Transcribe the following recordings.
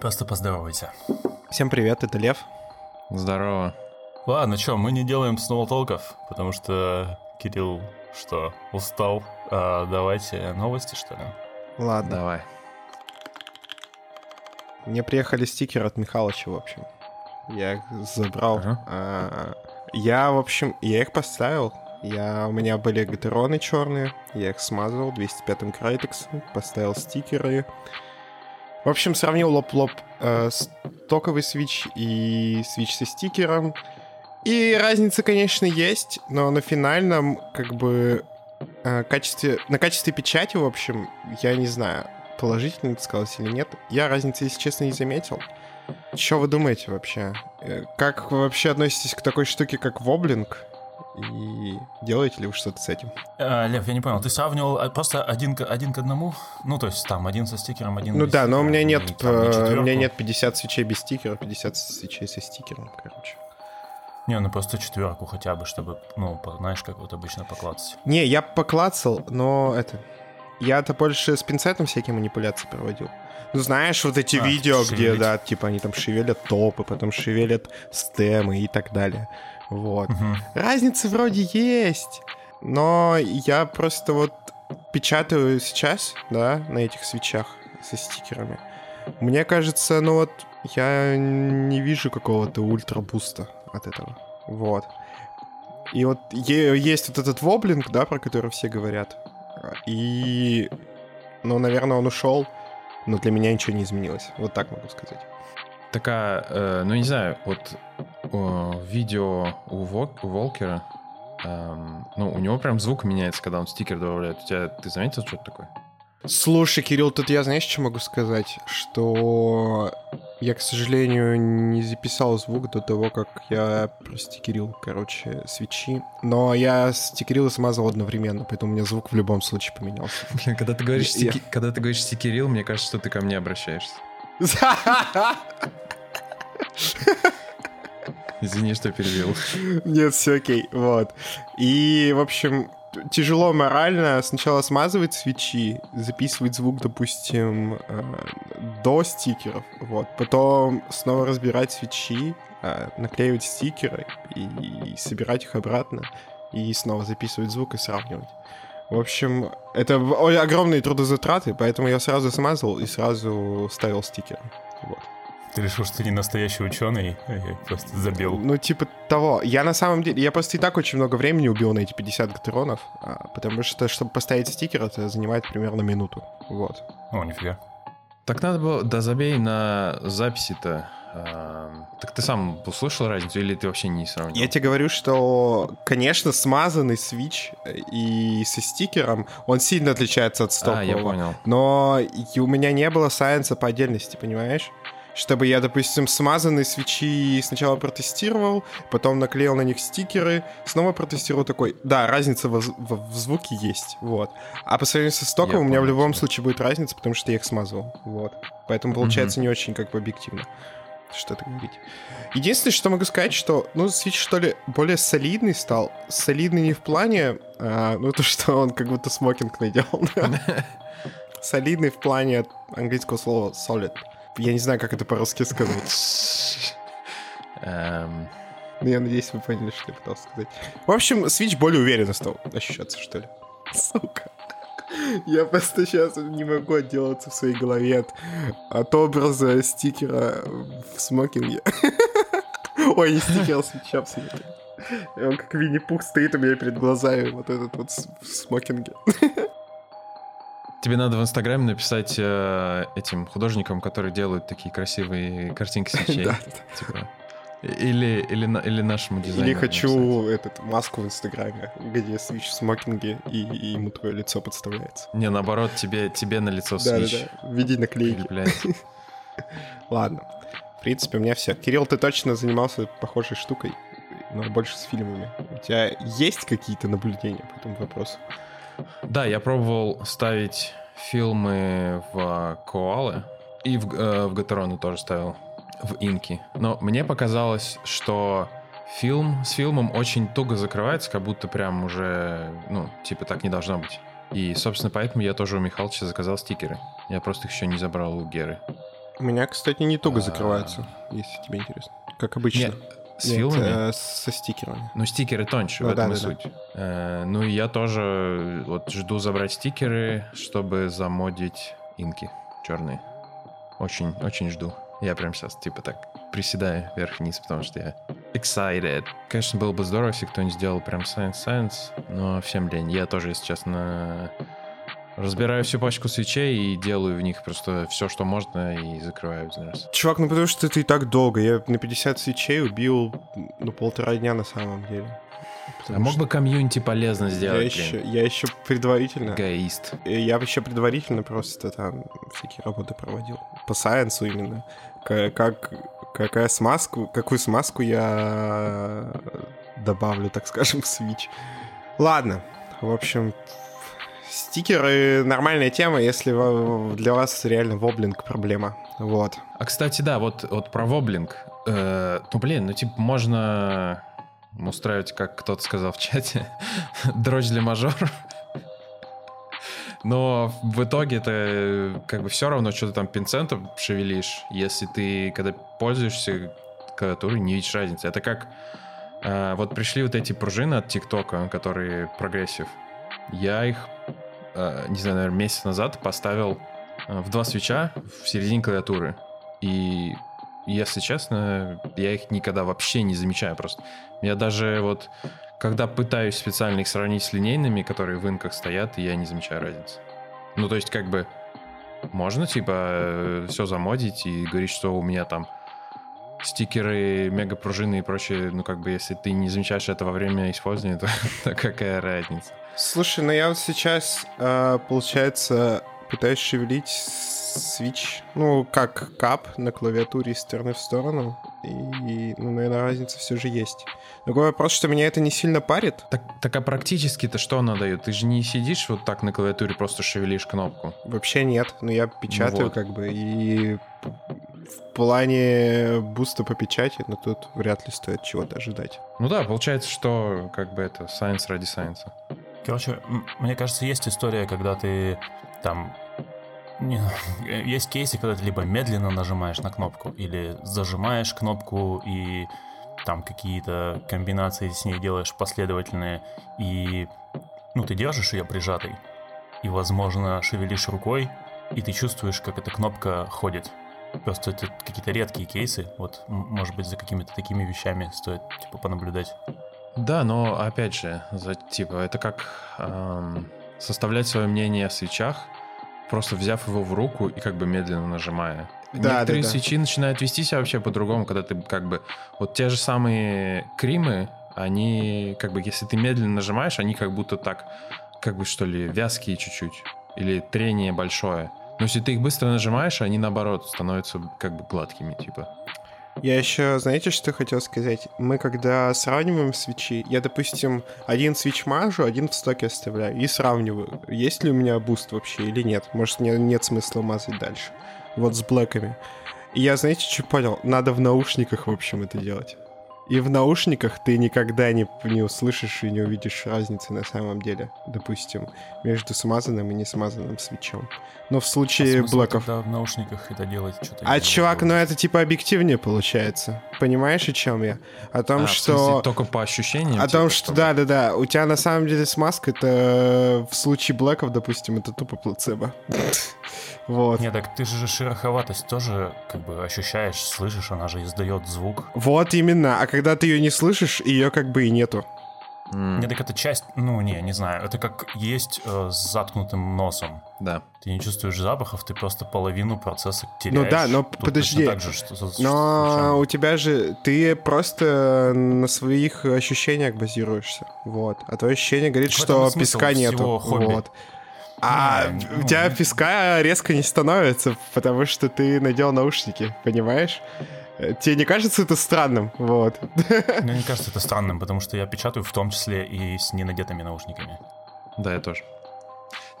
Просто поздоровайся. Всем привет, это Лев. Здорово. Ладно, что, мы не делаем снова толков, потому что Кирилл что, устал? А, давайте новости, что ли? Ладно. Давай. Мне приехали стикеры от Михалыча, в общем. Я их забрал. Ага. А, я, в общем, я их поставил. Я, у меня были гатероны черные, я их смазал 205-м крайтексом, поставил стикеры. В общем, сравнил лоб-лоб э, стоковый свич и свич со стикером. И разница, конечно, есть, но на финальном, как бы, э, качестве, на качестве печати, в общем, я не знаю, положительно это сказалось или нет. Я разницы, если честно, не заметил. Что вы думаете вообще? Э, Как вы вообще относитесь к такой штуке, как воблинг? И делаете ли вы что-то с этим? А, Лев, я не понял, ты сравнивал просто один к, один к одному? Ну, то есть там один со стикером, один Ну без да, но у меня стикера, нет, и там э, у меня нет 50 свечей без стикера, 50 свечей со стикером, короче. Не, ну просто четверку хотя бы, чтобы, ну, знаешь, как вот обычно поклацать. Не, я поклацал, но это... Я-то больше с пинцетом всякие манипуляции проводил. Ну, знаешь, вот эти А, видео, где, шевелить. да, типа они там шевелят топы, потом шевелят стемы и так далее. Вот. Мгм. Разница вроде есть, но я просто вот печатаю сейчас, да, на этих свечах со стикерами. Мне кажется, ну вот я не вижу какого-то ультра-буста от этого. Вот. И вот есть вот этот воблинг, да, про который все говорят. И, ну, наверное, он ушел, но для меня ничего не изменилось. Вот так могу сказать. Такая, э, ну не знаю, вот видео у, Вок- у Волкера, эм, ну у него прям звук меняется, когда он стикер добавляет. У тебя, ты заметил, что это такое? Слушай, Кирилл, тут я, знаешь, что могу сказать? Что я, к сожалению, не записал звук до того, как я простикерил, короче, свечи. Но я стикерил и смазал одновременно, поэтому у меня звук в любом случае поменялся. Блин, когда ты говоришь, Я- стики- когда ты говоришь стикерил, мне кажется, что ты ко мне обращаешься. Извини, что перебил. Нет, все окей, вот. И, в общем, тяжело морально сначала смазывать свечи, записывать звук, допустим, э, до стикеров, вот. Потом снова разбирать свечи, э, наклеивать стикеры и, собирать их обратно, и снова записывать звук и сравнивать. В общем, это огромные трудозатраты, поэтому я сразу смазал и сразу ставил стикеры. Вот. Ты решил, что ты не настоящий ученый, и просто забил. Ну, типа того. Я на самом деле... Я просто и так очень много времени убил на эти 50 гатеронов, а, потому что, чтобы поставить стикер, это занимает примерно минуту. Вот. О, нифига. Так надо было, да забей на записи-то. Эм, Так ты сам услышал разницу или ты вообще не сравнил? Я тебе говорю, что, конечно, смазанный свич э, и со стикером, он сильно отличается от А, стопового. я понял. Но и у меня не было сайенса по отдельности, понимаешь? Чтобы я, допустим, смазанные свечи сначала протестировал, потом наклеил на них стикеры, снова протестировал такой. Да, разница в, в- в звуке есть, вот. А по сравнению со стоком Я у меня в понял любом тебя. случае будет разница, потому что я их смазывал, вот. Поэтому получается не очень как бы объективно что-то говорить. Единственное, что могу сказать, что, ну, свич, что ли, более солидный стал. Солидный не в плане, а, ну, то, что он как будто смокинг надел. Солидный в плане английского слова solid. Я не знаю, как это по-русски сказать. Эм, Но я надеюсь, вы поняли, что я пытался сказать. В общем, Switch более уверенно стал ощущаться, что ли. Сука. Я просто сейчас не могу отделаться в своей голове от, от образа стикера в смокинге. Ой, не стикер, а свеча. И Он как Винни-Пух стоит у меня перед глазами, вот этот вот в смокинге. Тебе надо в Инстаграме написать э, этим художникам, которые делают такие красивые картинки свечей. Да. Типа. Или, или, или нашему дизайнеру. Или написать. хочу этот маску в Инстаграме, где свич в смокинге, и, и ему твое лицо подставляется. Не, наоборот, тебе, тебе на лицо Да, да, свич да. В виде наклейки. Ладно. В принципе, у меня все. Кирилл, ты точно занимался похожей штукой, но больше с фильмами. У тебя есть какие-то наблюдения по этому вопросу? Да, я пробовал ставить фильмы в коалы. И в, э, в Гатерону тоже ставил. В инки. Но мне показалось, что фильм с фильмом очень туго закрывается, как будто прям уже, ну, типа так не должно быть. И, собственно, поэтому я тоже у Михалыча заказал стикеры. Я просто их еще не забрал у Геры. У меня, кстати, не туго А. закрывается, если тебе интересно. Как обычно. Нет, с Нет, филмами? э, со стикерами. Ну, стикеры тоньше, Ну в этом да, и да, да. суть. Э, ну, и я тоже вот жду забрать стикеры, чтобы замодить инки черные. Очень, очень жду. Я прям сейчас, типа, так приседаю вверх-вниз, потому что я excited. Конечно, было бы здорово, если кто-нибудь сделал прям Science-Science, но всем лень. Я тоже, если честно, разбираю всю пачку свечей и делаю в них просто все, что можно, и закрываю один раз. Чувак, ну потому что это и так долго. Я на 50 свечей убил, ну, полтора дня на самом деле. А Потому мог что бы комьюнити полезно я сделать, еще, блин? я еще предварительно... Эгоист. Я еще предварительно просто там всякие работы проводил. По сайенсу именно. Как, какая смазку, какую смазку я добавлю, так скажем, в Switch. Ладно, в общем, стикеры нормальная тема, если для вас реально воблинг проблема. Вот. А кстати, да, вот, вот про воблинг. Э, ну, блин, ну, типа, можно устраивать, как кто-то сказал в чате, дроч для мажоров. Но в итоге это как бы все равно, что ты там пинцетом шевелишь, если ты, когда пользуешься клавиатурой, не видишь разницы. Это как э, вот пришли вот эти пружины от ТикТока, которые progressive. Я их, не знаю, наверное, месяц назад поставил э, в два свеча в середине клавиатуры. И, если честно, я их никогда вообще не замечаю просто. Я даже вот, когда пытаюсь специально их сравнить с линейными, которые в инках стоят, я не замечаю разницы. Ну, то есть, как бы, можно, типа, все замодить и говорить, что у меня там стикеры, мегапружины и прочее, ну, как бы, если ты не замечаешь это во время использования, то, то какая разница? Слушай, ну я вот сейчас, э, получается, пытаюсь шевелить свич, ну, как кап на клавиатуре из стороны в сторону. И, ну, наверное, разница все же есть. Другой вопрос, что меня это не сильно парит. Так, так а практически-то что она дает? Ты же не сидишь вот так на клавиатуре, просто шевелишь кнопку. Вообще нет, но я печатаю вот. как бы, и в плане буста по печати, но тут вряд ли стоит чего-то ожидать. Ну да, получается, что как бы это science ради science. Короче, мне кажется, есть история, когда ты там... есть кейсы, когда ты либо медленно нажимаешь на кнопку, или зажимаешь кнопку и там какие-то комбинации с ней делаешь последовательные, и ну ты держишь ее прижатой, и, возможно, шевелишь рукой, и ты чувствуешь, как эта кнопка ходит. Просто это какие-то редкие кейсы. Вот, может быть, за какими-то такими вещами стоит типа понаблюдать. Да, но опять же, за, типа, это как эм, составлять свое мнение о свечах, просто взяв его в руку и как бы медленно нажимая. Да, Некоторые да, да. свечи начинают вести себя вообще по-другому, когда ты как бы... Вот те же самые кримы, они как бы, если ты медленно нажимаешь, они как будто так, как бы что ли, вязкие чуть-чуть. Или трение большое. Но если ты их быстро нажимаешь, они наоборот становятся как бы гладкими, типа. Я еще, знаете, что хотел сказать? Мы когда сравниваем свичи, я, допустим, один свич мажу, один в стоке оставляю и сравниваю, есть ли у меня буст вообще или нет. Может, мне нет смысла мазать дальше. Вот с блэками. И я, знаете, что понял? Надо в наушниках, в общем, это делать. И в наушниках ты никогда не, не услышишь и не увидишь разницы на самом деле, допустим, между смазанным и не смазанным свечом. Но в А случае смысл блэков... тогда в наушниках это делать что-то. А, чувак, не ну это типа объективнее получается. Понимаешь, о чем я? О том, А, что... смысле, только по ощущениям? О типа, том, что да-да-да, у тебя на самом деле смазка, это в случае блэков, допустим, это тупо плацебо. Вот. Не, так ты же шероховатость тоже как бы ощущаешь, слышишь, она же издает звук. Вот именно. А когда ты ее не слышишь, ее как бы и нету. М, Не, так это часть, ну не, не знаю, это как есть э, с заткнутым носом. Да. Ты не чувствуешь запахов, ты просто половину процесса теряешь. Ну да, но Тут подожди. так же, что, что- Но случайно. у тебя же... Ты просто на своих ощущениях базируешься. Вот. А твое ощущение говорит, Так что песка нету. хобби. Вот. А Не, у ну, тебя ну. песка резко не становится, потому что ты надел наушники, понимаешь? Э, Тебе не кажется это странным? Вот. Мне не кажется это странным, потому что я печатаю в том числе и с ненадетыми наушниками. Да, я тоже.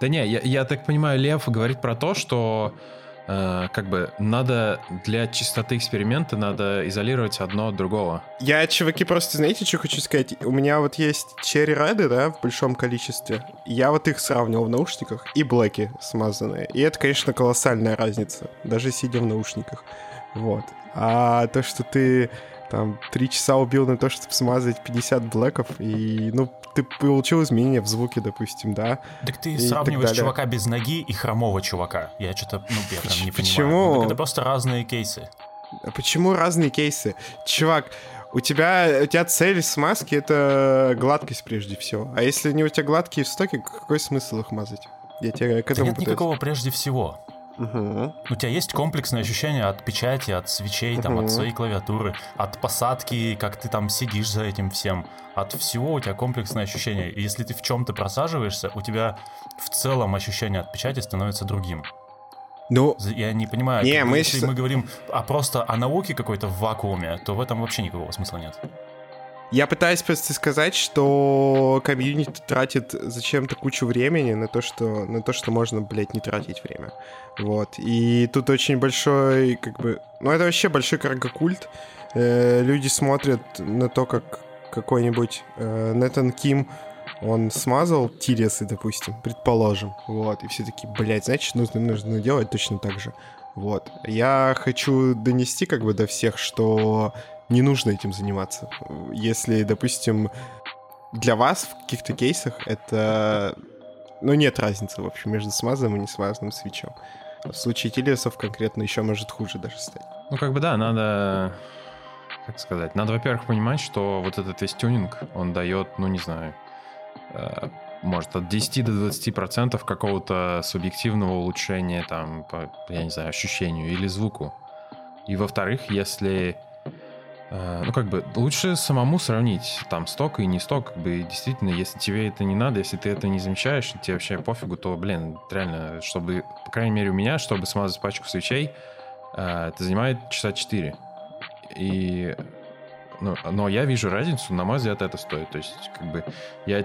Да не, я, я так понимаю, Лев говорит про то, что э, как бы надо для чистоты эксперимента надо изолировать одно от другого. Я, чуваки, просто знаете, что хочу сказать? У меня вот есть черри реды, да, в большом количестве. Я вот их сравнивал в наушниках и блэки смазанные. И это, конечно, колоссальная разница, даже сидя в наушниках. Вот. А то, что ты там три часа убил на то, чтобы смазать 50 блэков, и, ну, ты получил изменения в звуке, допустим, да? Так ты сравниваешь чувака без ноги и хромого чувака. Я что-то, ну, я прям не Почему? понимаю. Ну, это просто разные кейсы. Почему разные кейсы? Чувак, у тебя, у тебя цель смазки — это гладкость прежде всего. А если не у тебя гладкие стоки, какой смысл их мазать? Я тебе к этому да нет пытаюсь. никакого прежде всего. Угу. У тебя есть комплексное ощущение от печати, от свечей, угу. там, от своей клавиатуры, от посадки, как ты там сидишь за этим всем. От всего у тебя комплексное ощущение. И если ты в чем-то просаживаешься, у тебя в целом ощущение от печати становится другим. Ну, я не понимаю, не, мы если сейчас... мы говорим а просто о науке какой-то в вакууме, то в этом вообще никакого смысла нет. Я пытаюсь просто сказать, что комьюнити тратит зачем-то кучу времени на то, что, на то, что можно, блядь, не тратить время. Вот. И тут очень большой, как бы... Ну, это вообще большой каргокульт. Э, люди смотрят на то, как какой-нибудь э, Нэтан Ким он смазал тиресы, допустим, предположим, вот, и все такие, блядь, значит, нужно, нужно делать точно так же. Вот. Я хочу донести как бы до всех, что не нужно этим заниматься. Если, допустим, для вас в каких-то кейсах это... Ну, нет разницы, в общем, между смазанным и не смазанным свечом. В случае Тилиасов конкретно еще может хуже даже стать. Ну, как бы да, надо... Как сказать? Надо, во-первых, понимать, что вот этот весь тюнинг, он дает, ну, не знаю, э, может, от 10 до 20 процентов какого-то субъективного улучшения, там, по, я не знаю, ощущению или звуку. И, во-вторых, если ну, как бы, лучше самому сравнить там сток и не сток. Как бы, действительно, если тебе это не надо, если ты это не замечаешь, тебе вообще пофигу, то, блин, реально, чтобы, по крайней мере, у меня, чтобы смазать пачку свечей, э, это занимает часа 4. И ну, но я вижу разницу, на мой взгляд, это стоит. То есть, как бы, я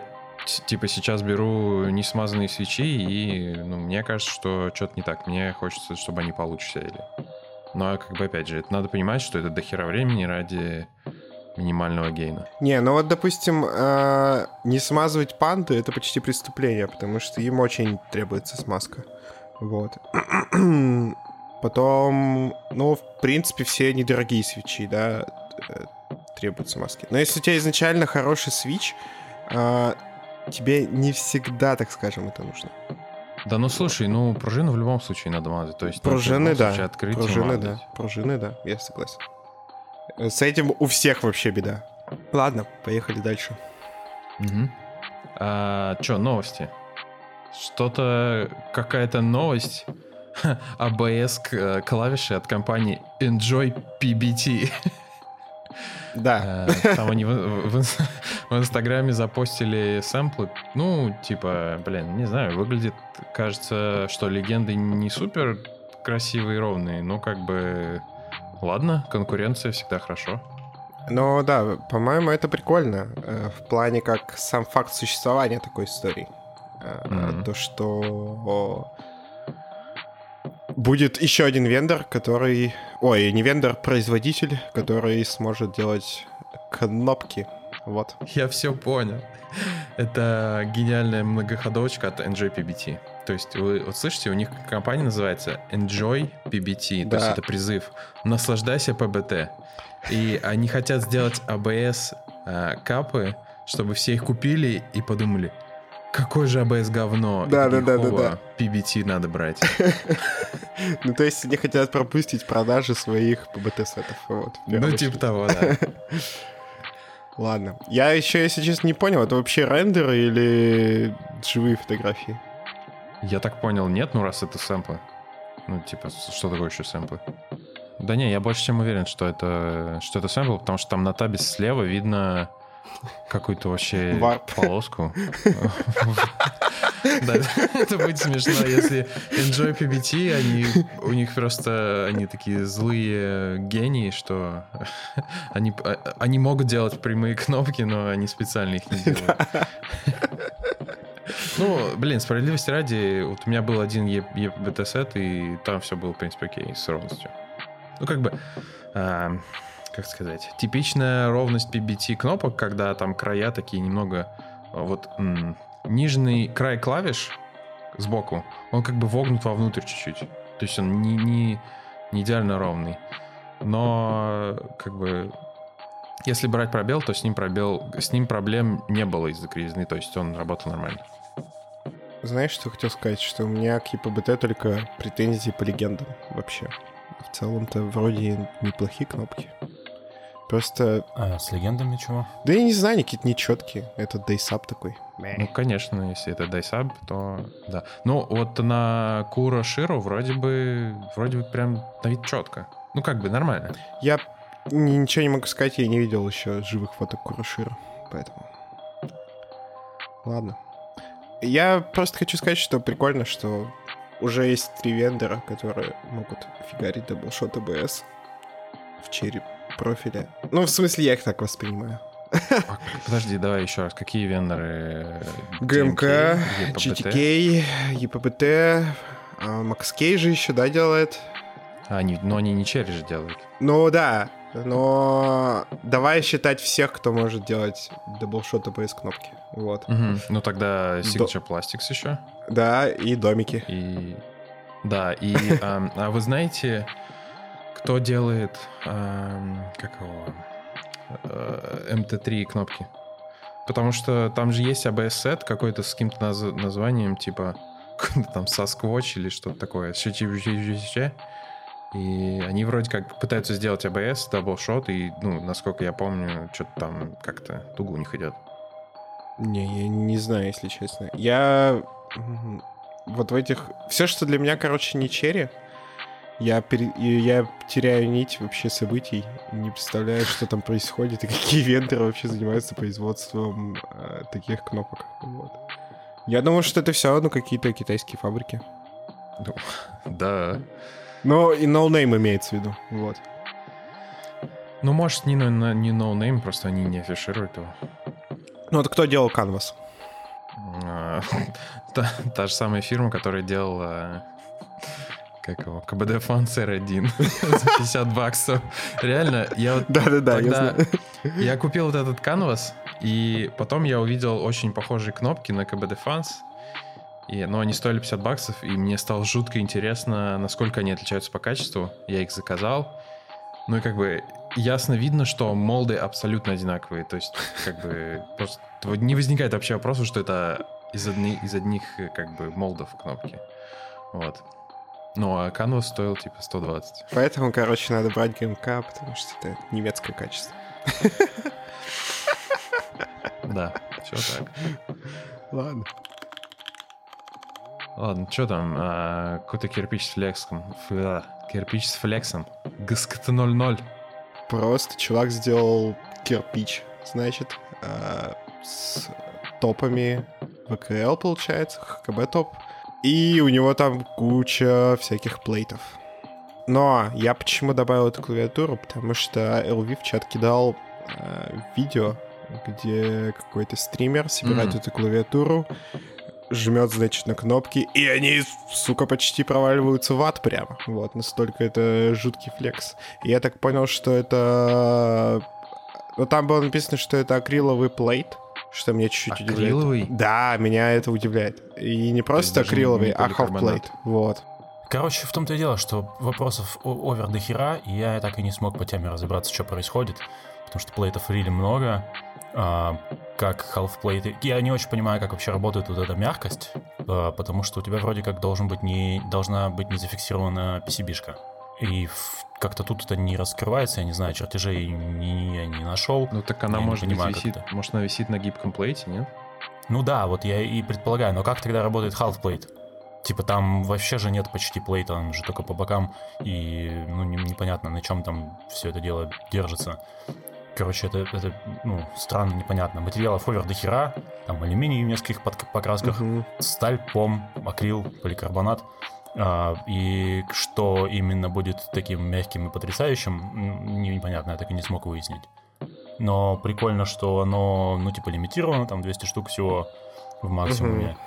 типа сейчас беру не смазанные свечи, и ну, мне кажется, что что-то не так. Мне хочется, чтобы они получше сели. Но, ну, а как бы, опять же, это надо понимать, что это дохера времени ради минимального гейна. Не, ну вот, допустим, э, не смазывать панты — это почти преступление, потому что им очень требуется смазка. Вот. Потом, ну, в принципе, все недорогие свечи, да, э, требуют смазки. Но если у тебя изначально хороший свич, э, тебе не всегда, так скажем, это нужно. Да ну слушай, ну пружину в любом случае надо мазать. То есть пружины, да. Открыть пружины, да. Пружины, да. Я согласен. С этим у всех вообще беда. Ладно, поехали дальше. Угу. А, чё, новости? Что-то, какая-то новость. ABS э, клавиши от компании Enjoy PBT. Да. Э, там они в, Инстаграме запостили сэмплы. Ну, типа, блин, не знаю, выглядит, кажется, что легенды не супер красивые и ровные, но как бы... Ладно, конкуренция всегда хорошо. Ну да, по-моему, это прикольно. Э, в плане как сам факт существования такой истории. Mm-hmm. То, что будет еще один вендор, который... Ой, не вендор, производитель, который сможет делать кнопки. Вот. Я все понял. Это гениальная многоходовочка от NJPBT. То есть вы вот слышите, у них компания называется Enjoy PBT, да. то есть это призыв «Наслаждайся ПБТ». И они хотят сделать ABS э, капы, чтобы все их купили и подумали, какое же ABS говно. Да, да, да, да, да. PBT надо брать. Ну, то есть они хотят пропустить продажи своих. Вот, ну, типа того, да. Ладно. Я еще, если честно, не понял, это вообще рендеры или живые фотографии? Я так понял, нет, ну раз это сэмплы. Ну, типа, что такое еще сэмплы? Да не, я больше чем уверен, что это, что это сэмпл, потому что там на табе слева видно какую-то вообще Варп. полоску. Да, это будет смешно, если Enjoy PBT, они, у них просто, они такие злые гении, что они, они могут делать прямые кнопки, но они специально их не делают. Ну, блин, справедливости ради, вот у меня был один EBT-сет, и там все было, в принципе, окей, с ровностью. Ну, как бы, а, как сказать, типичная ровность PBT кнопок, когда там края такие немного, вот, м- нижний край клавиш сбоку, он как бы вогнут вовнутрь чуть-чуть. То есть он не, не, не идеально ровный. Но, как бы, если брать пробел, то с ним пробел, с ним проблем не было из-за кривизны, то есть он работал нормально. Знаешь, что хотел сказать? Что у меня к ЕПБТ только претензии по легендам вообще. В целом-то вроде неплохие кнопки. Просто... А с легендами чего? Да я не знаю, они какие-то нечеткие. Это дейсап такой. Ну, конечно, если это дайсаб, то да. Ну, вот на Кура Ширу вроде бы, вроде бы прям на вид четко. Ну, как бы нормально. Я ничего не могу сказать, я не видел еще живых фоток Курашира, поэтому... Ладно. Я просто хочу сказать, что прикольно, что уже есть три вендора, которые могут фигачить doubleshot ABS в череп профиля. Ну, в смысле, я их так воспринимаю. А, подожди, давай еще раз. Какие вендоры? GMK, GTK, EPBT, MaxKey же еще, да, делает? А, они, но они не черри же делают. Ну да, но давай считать всех, кто может делать doubleshot ABS кнопки. Вот. Угу. Ну тогда Signature До... Plastics еще. Да, и Domikey. И... Да, и... а, а вы знаете, кто делает... как его... MT3 кнопки? Потому что там же есть ABS -сет какой-то с каким-то наз... названием, типа там Sasquatch или что-то такое. И они вроде как пытаются сделать ABS, doubleshot, и, ну, насколько я помню, что-то там как-то туго у них идет. Не, я не знаю, если честно. Я вот в этих... Все, что для меня, короче, не черри, я, пере... я теряю нить вообще событий, не представляю, что там происходит и какие вендоры вообще занимаются производством э, таких кнопок. Вот. Я думаю, что это все ну, какие-то китайские фабрики. Ну, да. Но и ноунейм имеется в виду, вот. Ну, может, не, не, не ноунейм, просто они не афишируют его. Ну, вот кто делал Canvas? А, та, та же самая фирма, которая делала как его, KBDfans R1 за 50 баксов. Реально, я вот... Да-да-да, я. Я купил вот этот Canvas, и потом я увидел очень похожие кнопки на KBDfans, и, но они стоили 50 баксов, и мне стало жутко интересно, насколько они отличаются по качеству. Я их заказал. Ну и как бы ясно видно, что молды абсолютно одинаковые. То есть как бы просто не возникает вообще вопроса, что это из, одни, из одних как бы молдов кнопки. Вот. Ну, а Canvas стоил типа 120. Поэтому, короче, надо брать ГМК, потому что это немецкое качество. Да, все так. Ладно. Ладно, что там? А, какой-то кирпич с флексом. Фу, кирпич с флексом. ГСКТ-00. Просто чувак сделал кирпич, значит, а, с топами ВКЛ, получается, ХКБ топ. И у него там куча всяких плейтов. Но я почему добавил эту клавиатуру? Потому что LV в чат кидал э, видео, где какой-то стример собирает mm. эту клавиатуру, жмет, значит, на кнопки, и они, сука, почти проваливаются в ад прямо. Вот, настолько это жуткий флекс. И я так понял, что это... Ну, там было написано, что это акриловый плейт, что меня чуть-чуть акриловый? удивляет. Да, меня это удивляет. И не просто акриловый, а half plate. Вот. Короче, в том-то и дело, что вопросов овер до хера, и я так и не смог по теме разобраться, что происходит, потому что плейтов рили много, а, как half-plate. Я не очень понимаю, как вообще работает вот эта мягкость, а, потому что у тебя вроде как должен быть не, должна быть не зафиксирована PCB-шка. И как-то тут это не раскрывается, я не знаю, чертежей не, я не нашел. Ну так она может понимаю, висит, может она висит на гибком плейте, нет? Ну да, вот я и предполагаю, но как тогда работает half plate? Типа там вообще же нет почти плейта, он же только по бокам, и ну не, непонятно, на чем там все это дело держится. Короче, это, это ну, странно, непонятно. Материалов овер до хера, там алюминий в нескольких покрасках, угу. сталь, пом, акрил, поликарбонат. А, и что именно будет таким мягким и потрясающим, непонятно, я так и не смог выяснить. Но прикольно, что оно, ну, типа, лимитировано, там 200 штук всего в максимуме.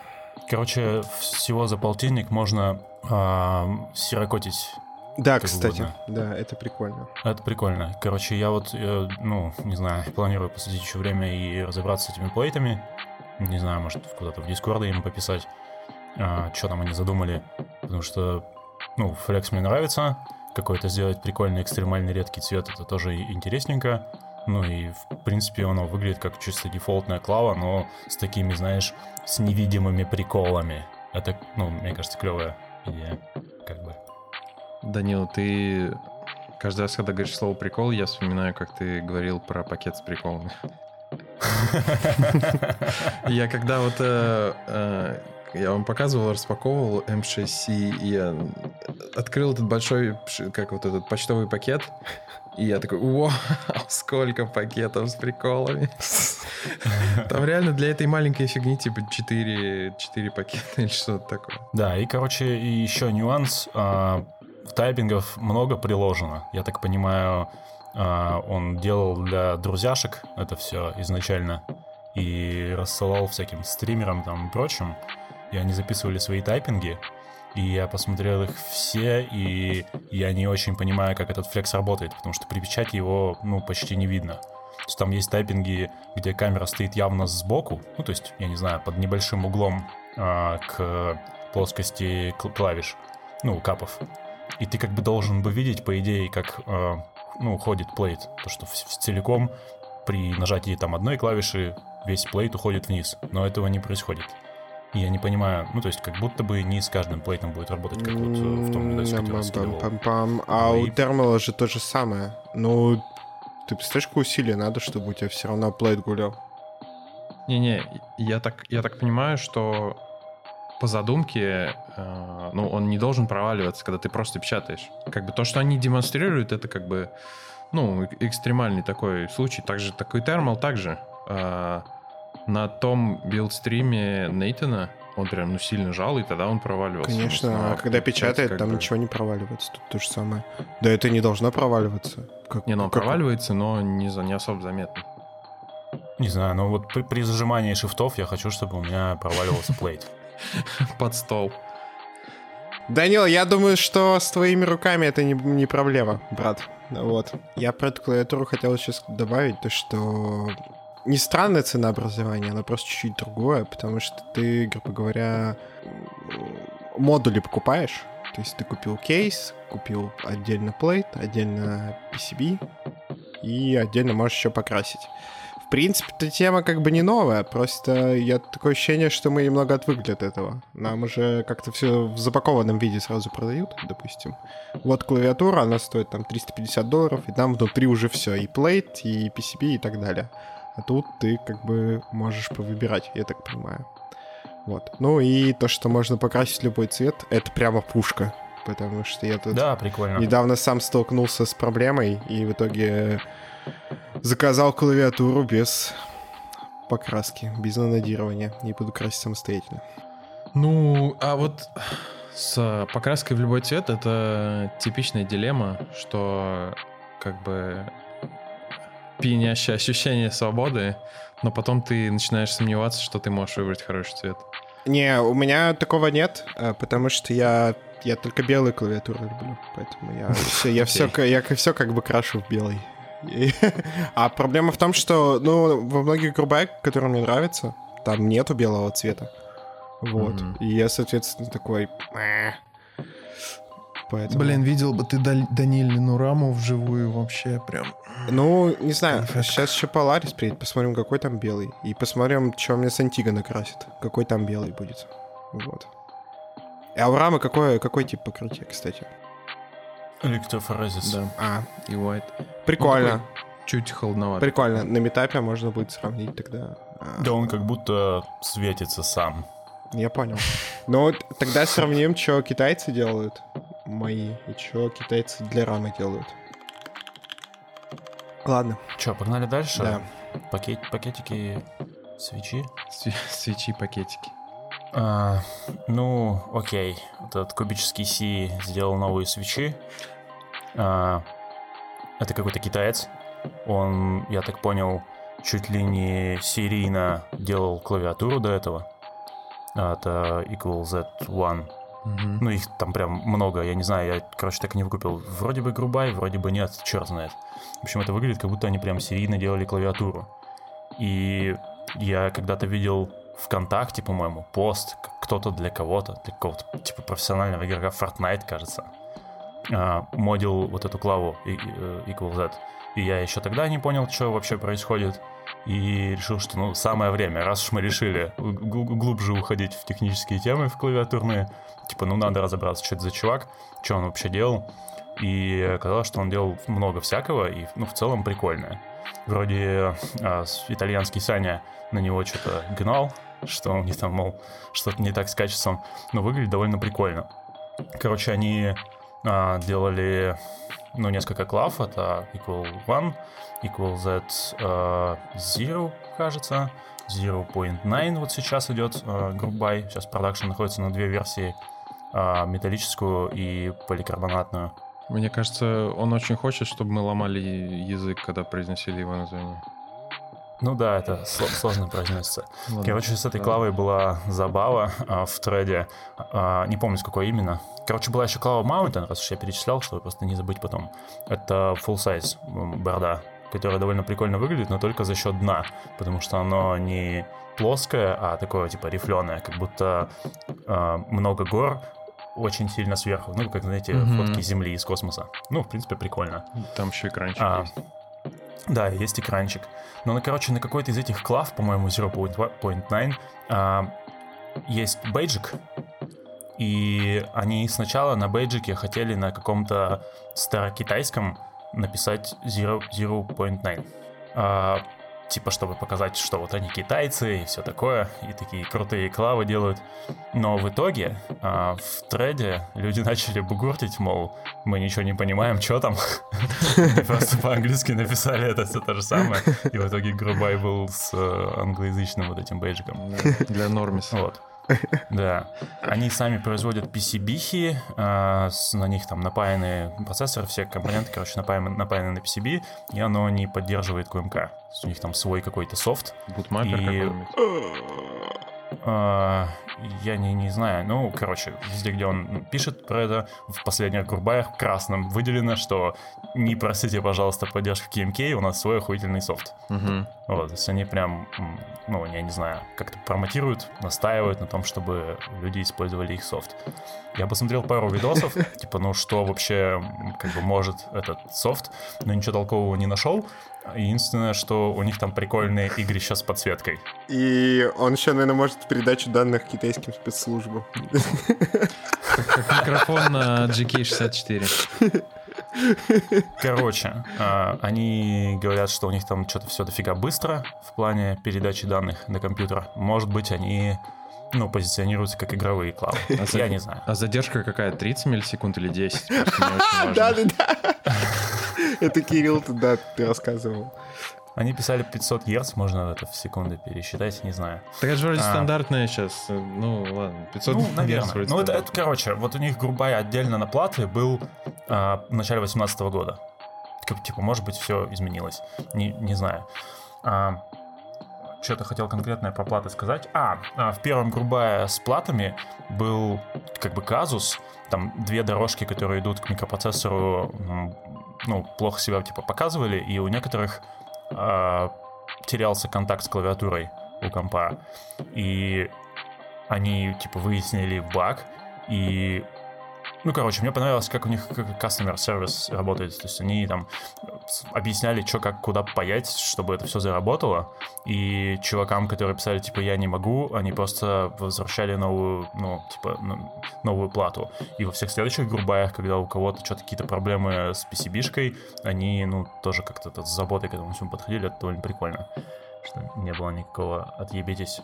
Короче, всего за полтинник можно а, сирокотить. Да, кстати, угодно. да, это прикольно. Это прикольно. Короче, я вот, э, ну, не знаю, планирую посадить еще время и разобраться с этими плейтами. Не знаю, может, куда-то в Дискорде им пописать, что там они задумали. Потому что, ну, флекс мне нравится. Какой-то сделать прикольный, экстремальный, редкий цвет, это тоже интересненько. Ну и, в принципе, оно выглядит как чисто дефолтная клава, но с такими, знаешь, с невидимыми приколами. Это, ну, мне кажется, клевая идея. Как бы. Данил, ты каждый раз, когда говоришь слово прикол, я вспоминаю, как ты говорил про пакет с приколами. Я когда вот э, э, я вам показывал, распаковывал М6C, и я открыл этот большой, как вот этот почтовый пакет, и я такой, вау, сколько пакетов с приколами. Там реально для этой маленькой фигни типа 4, 4 пакета или что-то такое. Да, и, короче, и еще нюанс. а, тайпингов много приложено. Я так понимаю, а, он делал для друзьяшек это все изначально и рассылал всяким стримерам там и прочим. И они записывали свои тайпинги. И я посмотрел их все, и я не очень понимаю, как этот флекс работает, потому что при печати его, ну, почти не видно. То есть там есть тайпинги, где камера стоит явно сбоку, ну, то есть, я не знаю, под небольшим углом а, к плоскости кл- клавиш, ну, капов. И ты как бы должен бы видеть, по идее, как, э, ну, ходит плейт. То, что в- в- целиком при нажатии там одной клавиши весь плейт уходит вниз. Но этого не происходит. И я не понимаю, ну, то есть как будто бы не с каждым плейтом будет работать, как вот э, в том видосе, который я скидывал. А Ну у термала же то же самое. Ну, ты представляешь, какое усилие надо, чтобы у тебя все равно плейт гулял? Не-не, я так, я так понимаю, что по задумке, э, ну, он не должен проваливаться, когда ты просто печатаешь. Как бы то, что они демонстрируют, это как бы, ну, эк- экстремальный такой случай. Также такой термал также. Э, на том билд-стриме Нейтана он прям, ну, сильно жал, и тогда он проваливался. Конечно, Ну, а когда это печатает, как там бы- ничего не проваливается. Тут то же самое. Да это не должно проваливаться. Как, Не, ну, он как- проваливается, но не, за- не особо заметно. Не знаю, но вот при, при зажимании шифтов я хочу, чтобы у меня проваливался плейт. Под стол. Данил, я думаю, что с твоими руками это не, не проблема, брат. Вот. Я про эту клавиатуру хотел сейчас добавить, то что не странное ценообразование, оно просто чуть-чуть другое, потому что ты, грубо говоря, модули покупаешь. То есть ты купил кейс, купил отдельно плейт, отдельно PCB и отдельно можешь еще покрасить. В принципе, эта тема как бы не новая, просто я такое ощущение, что мы немного отвыкли от этого. Нам уже как-то все в запакованном виде сразу продают, допустим. Вот клавиатура, она стоит там 350 долларов, и там внутри уже все, и плейт, и PCB, и так далее. А тут ты как бы можешь повыбирать, я так понимаю. Вот. Ну и то, что можно покрасить любой цвет, это прямо пушка. Потому что я тут Да, прикольно. недавно сам столкнулся с проблемой и в итоге заказал клавиатуру без покраски, без нанодирования. И буду красить самостоятельно. Ну, а вот с покраской в любой цвет это типичная дилемма, что как бы пьянящее ощущение свободы, но потом ты начинаешь сомневаться, что ты можешь выбрать хороший цвет. Не, у меня такого нет, а, потому что я, я только белую клавиатуру люблю, поэтому я все, я все, я все как бы крашу в белый. А проблема в том, что, ну, во многих грубайках, которые мне нравятся, там нету белого цвета. Вот. Мгм. И я, соответственно, такой... Поэтому... видел бы ты Данилину раму вживую вообще прям. Ну, не знаю, Конфетка. сейчас еще Polaris приедет, посмотрим, какой там белый. И посмотрим, что мне Сантига накрасит. Какой там белый будет. Вот. А у рамы какой, какой тип покрытия, кстати? Электрофорезис. Да, А, и white. прикольно. Чуть холодновато. Прикольно. На метапе можно будет сравнить тогда. А, Да он как будто светится сам. Я понял. Ну, вот тогда сравним, что китайцы делают, мои, и что китайцы для рамы делают. Ладно, Че, погнали дальше? да. Пакет, пакетики свечи. Све- Свечи пакетики. А, ну, окей. Этот кубический Си сделал новые свечи. А, это какой-то китаец. Он, я так понял, чуть ли не серийно делал клавиатуру до этого. это Equal Z1. Ну, их там прям много, я не знаю, я, короче, так и не выкупил. Вроде бы грубай, вроде бы нет, черт знает. В общем, это выглядит, как будто они прям серийно делали клавиатуру. И я когда-то видел ВКонтакте, по-моему, пост, кто-то для кого-то, для какого-то, типа, профессионального игрока Fortnite, кажется, а, модил вот эту клаву э, Equal Z. И я еще тогда не понял, что вообще происходит. И решил, что ну самое время, раз уж мы решили глубже уходить в технические темы, в клавиатурные, типа, ну надо разобраться, что это за чувак, что он вообще делал. И оказалось, что он делал много всякого, и ну в целом прикольное. Вроде а, итальянский Саня на него что-то гнал, что у них там, мол, что-то не так с качеством, но выглядит довольно прикольно. Короче, они а, делали, ну, несколько клав, это equal 1, equal z uh, 0, кажется, 0.9 вот сейчас идет uh, Group сейчас продакшн находится на две версии, uh, металлическую и поликарбонатную. Мне кажется, он очень хочет, чтобы мы ломали язык, когда произносили его название. Ну да, это сложно произносится. Ладно. Короче, с этой клавой была забава а, в треде. А, не помню, с какой именно. Короче, была еще клава Mountain, раз уж я перечислял, чтобы просто не забыть потом. Это full size борда, которая довольно прикольно выглядит, но только за счет дна, потому что оно не плоское, а такое типа рифленое, как будто а, много гор очень сильно сверху. Ну, как, знаете, mm-hmm. фотки Земли из космоса. Ну, в принципе, прикольно. Там еще экранчик а, есть. Да, есть экранчик. Но, ну, короче, на какой-то из этих клав, по-моему, 0.9, а, есть бейджик, и они сначала на бейджике хотели на каком-то старокитайском написать 0.9. А, типа, чтобы показать, что вот они китайцы и все такое, и такие крутые клавы делают. Но в итоге а, в треде люди начали бугуртить, мол, мы ничего не понимаем, что там. Просто по-английски написали это все то же самое. И в итоге Грубай был с э, англоязычным вот этим бейджиком. Для нормиса. Вот. Да. Они сами производят PCB-хи, э, на них там напаяны процессоры, все компоненты, короче, напаяны, напаяны на PCB, и оно не поддерживает QMK. У них там свой какой-то софт. Бутмаппер и... какой-нибудь? Я не, не знаю. Ну, короче, везде, где он пишет про это, в последних грубаях красным выделено, что не просите, пожалуйста, поддержки KMK, у нас свой охуительный софт. Uh-huh. Вот, то есть они прям, ну, я не знаю, как-то промотируют, настаивают на том, чтобы люди использовали их софт. Я посмотрел пару видосов, типа, ну, что вообще, как бы, может этот софт, но ничего толкового не нашел. Единственное, что у них там прикольные игрища с подсветкой. И он еще, наверное, может передачу данных китайским спецслужбам. Как микрофон на GK64. Короче, а, они говорят, что у них там что-то все дофига быстро в плане передачи данных на компьютер. Может быть, они ну, позиционируются как игровые клавы. А Я не знаю. А задержка какая? 30 миллисекунд или 10? Да, да, да. Это Кирилл туда ты рассказывал. Они писали 500 Гц, можно это в секунды пересчитать, не знаю. Так это же вроде а, стандартная сейчас. Ну, ладно, 500 Ну, наверное. Ну, это, это, короче, вот у них грубая отдельно на платы был а, в начале 18 года. Как, типа, может быть, все изменилось. Не, не знаю. А, что-то хотел конкретное про платы сказать. А, а, в первом грубая с платами был как бы казус. Там две дорожки, которые идут к микропроцессору, ну, плохо себя типа показывали, и у некоторых э, терялся контакт с клавиатурой у компа. И они, типа, выяснили баг, и ну, короче, мне понравилось, как у них customer service работает. То есть они там объясняли, что, как, куда паять, чтобы это все заработало. И чувакам, которые писали, типа, я не могу, они просто возвращали новую, ну, типа, новую плату. И во всех следующих грубаях, когда у кого-то что-то какие-то проблемы с PCB-шкой, они, ну, тоже как-то с заботой к этому всему подходили. Это довольно прикольно, что не было никакого отъебитесь.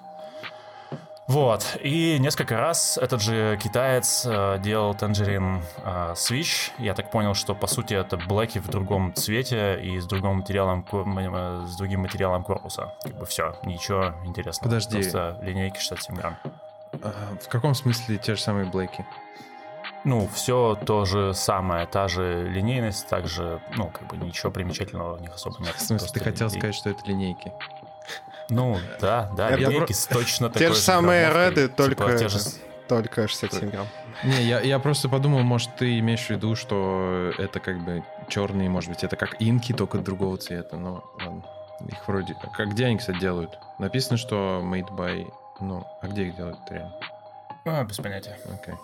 Вот, и несколько раз этот же китаец э, делал Tangerine э, Switch. Я так понял, что по сути это блэки в другом цвете и с другим материалом, э, с другим материалом корпуса. Как бы все, ничего интересного. Подожди. Просто линейки 67 грамм. А, в каком смысле те же самые блэки? Ну, все то же самое, та же линейность, также, ну, как бы ничего примечательного у них особо нет. В смысле, ты хотел линейки. сказать, что это линейки? Ну, да, да, Это Геркис точно такой Те же самые Реды, только, типа, те это, же только 67 грамм. Не, я, я просто подумал, может, ты имеешь в виду, что это как бы черные, может быть, это как инки, только другого цвета. Но ладно. Их вроде... а Как где они, кстати, делают? Написано, что made by... Ну, а где их делают реально? А, без понятия. Окей.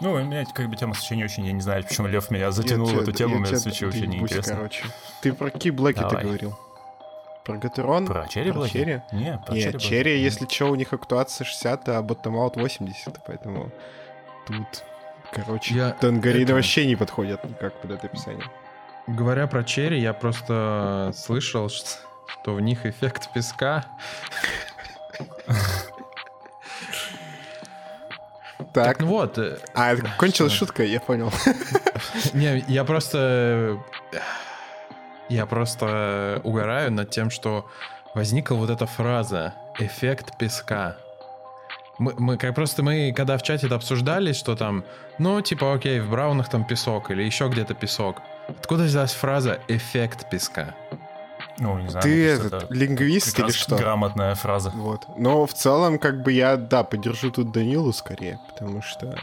Ну, у меня как бы тема свечей не очень, я не знаю, почему Лев меня затянул Я в эту тебя- тему, я мне свечи вообще не интересно. короче. Ты про какие блэки ты говорил? Про Гатерон? Про черри Про блоки? черри? Не, про Нет, черри черри, блоки. если что, у них актуация 60, а ботtom-аут 80, поэтому тут, короче, Я тангарины это- вообще не подходят никак под это описание. Говоря про черри, я просто слышал, что, в них эффект песка. Так, Ну вот, э, а, это кончилась шутка, я понял. Не, я просто... Я просто угораю над тем, что возникла вот эта фраза «эффект песка». Мы, мы как просто мы, когда в чате это обсуждали, что там, ну, типа, окей, в браунах там песок или еще где-то песок. Откуда взялась фраза «эффект песка»? Ну, не знаю. Ты этот, это лингвист или что? грамотная фраза. Вот. Но в целом, как бы я, да, поддержу тут Данилу скорее, потому что э,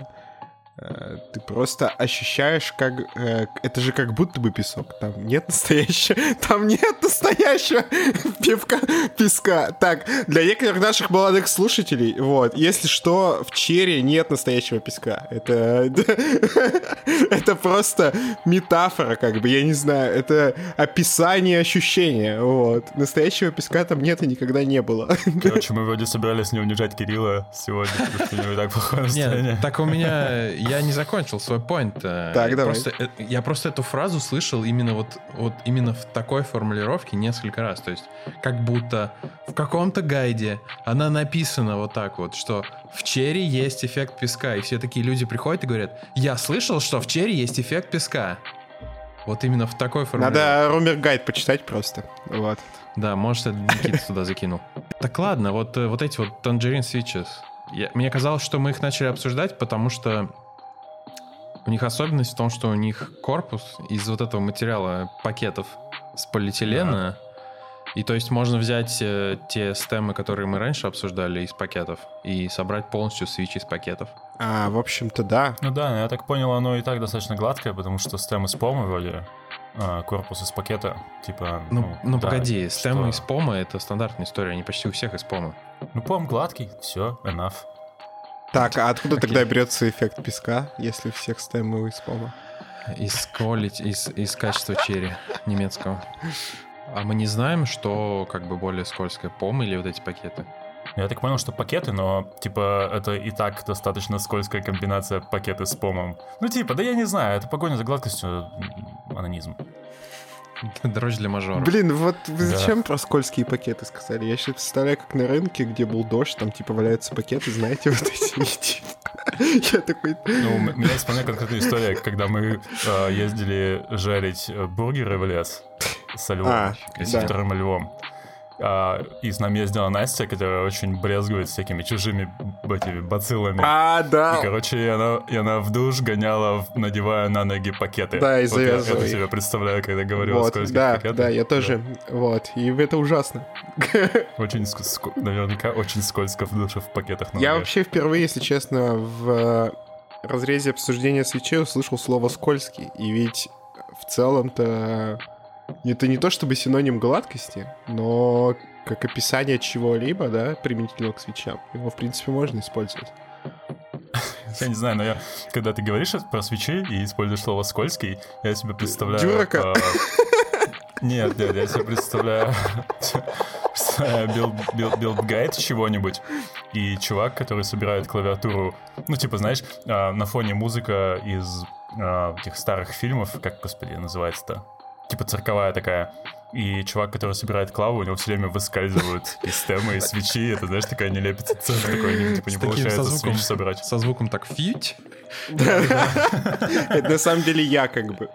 ты просто ощущаешь, как... э, это же как будто бы песок. Там нет настоящего... Там нет настоящего пивка, песка. Так, для некоторых наших молодых слушателей, вот, если что, в черри нет настоящего песка. Это... Это просто метафора, как бы, я не знаю. Это описание ощущения, вот. Настоящего песка там нет и никогда не было. Короче, мы вроде собирались не унижать Кирилла сегодня, потому что у него так плохое настроение. Нет, так у меня... Я не закончил свой point. Так, я давай. Просто, э, я просто эту фразу слышал именно вот, вот именно в такой формулировке несколько раз. То есть как будто в каком-то гайде она написана вот так вот, что в черри есть эффект песка. И все такие люди приходят и говорят, я слышал, что в черри есть эффект песка. Вот именно в такой формулировке. Надо Румер Гайд почитать просто. Вот. Да, может, это Никита туда закинул. Так ладно, вот, э, вот эти вот Tangerine Switches. Я- мне казалось, что мы их начали обсуждать, потому что у них особенность в том, что у них корпус из вот этого материала пакетов с полиэтилена. И то есть можно взять э, те стемы, которые мы раньше обсуждали из пакетов, и собрать полностью свич из пакетов. А, в общем-то, да. Ну да, я так понял, оно и так достаточно гладкое, потому что стем из пома вроде, а, корпус из пакета, типа... Ну, ну, да, погоди, стемы из что- пома это стандартная история, они почти у всех из пома. Ну, пом гладкий, все, enough. Так, а откуда тогда берется эффект песка, если всех стемы из пома? Из quality, из, из качества черри немецкого. А мы не знаем, что как бы более скользкое, пом или вот эти пакеты? Я так понял, что пакеты, но, типа, это и так достаточно скользкая комбинация пакеты с помом. Ну, типа, да я не знаю, это погоня за гладкостью, анонизм. Дрожь для мажора. Блин, вот вы Да. зачем про скользкие пакеты сказали? Я сейчас представляю, как на рынке, где был дождь, там типа валяются пакеты, знаете, вот эти. Я такой... Ну, у меня вполне конкретная история, когда мы э, ездили жарить э, бургеры в лес со львом, А, с да. вторым львом. А, и с нами ездила Настя, которая очень брезгует всякими чужими этими бациллами. А, И, да. короче, и она, и она в душ гоняла, надевая на ноги пакеты. Да, и Вот я завязывая это их. себе представляю, когда говорю о Вот, скользких да, пакетах. да, я тоже. Вот, и это ужасно. Очень, ск- наверняка, очень скользко в душе в пакетах. на Я вообще впервые, если честно, в э, разрезе обсуждения свечей услышал слово «скользкий». И ведь в целом-то это не то чтобы синоним гладкости, но как описание чего-либо, да, применительно к свечам. Его, в принципе, можно использовать. Я не знаю, но я, когда ты говоришь про свечи и используешь слово «скользкий», я себе представляю... Дюрака. а, Нет, нет, я себе представляю build- build- build guide чего-нибудь, и чувак, который собирает клавиатуру, ну, типа, знаешь, а, на фоне музыка из а, этих старых фильмов, как, господи, называется-то? Типа цирковая такая. И чувак, который собирает клаву, у него все время выскальзывают стемы из свичей. Это, знаешь, такая нелепица сцена, такой, не- типа, не получается со звуком. свич собрать. Со звуком так фьють. Это на самом деле я как бы.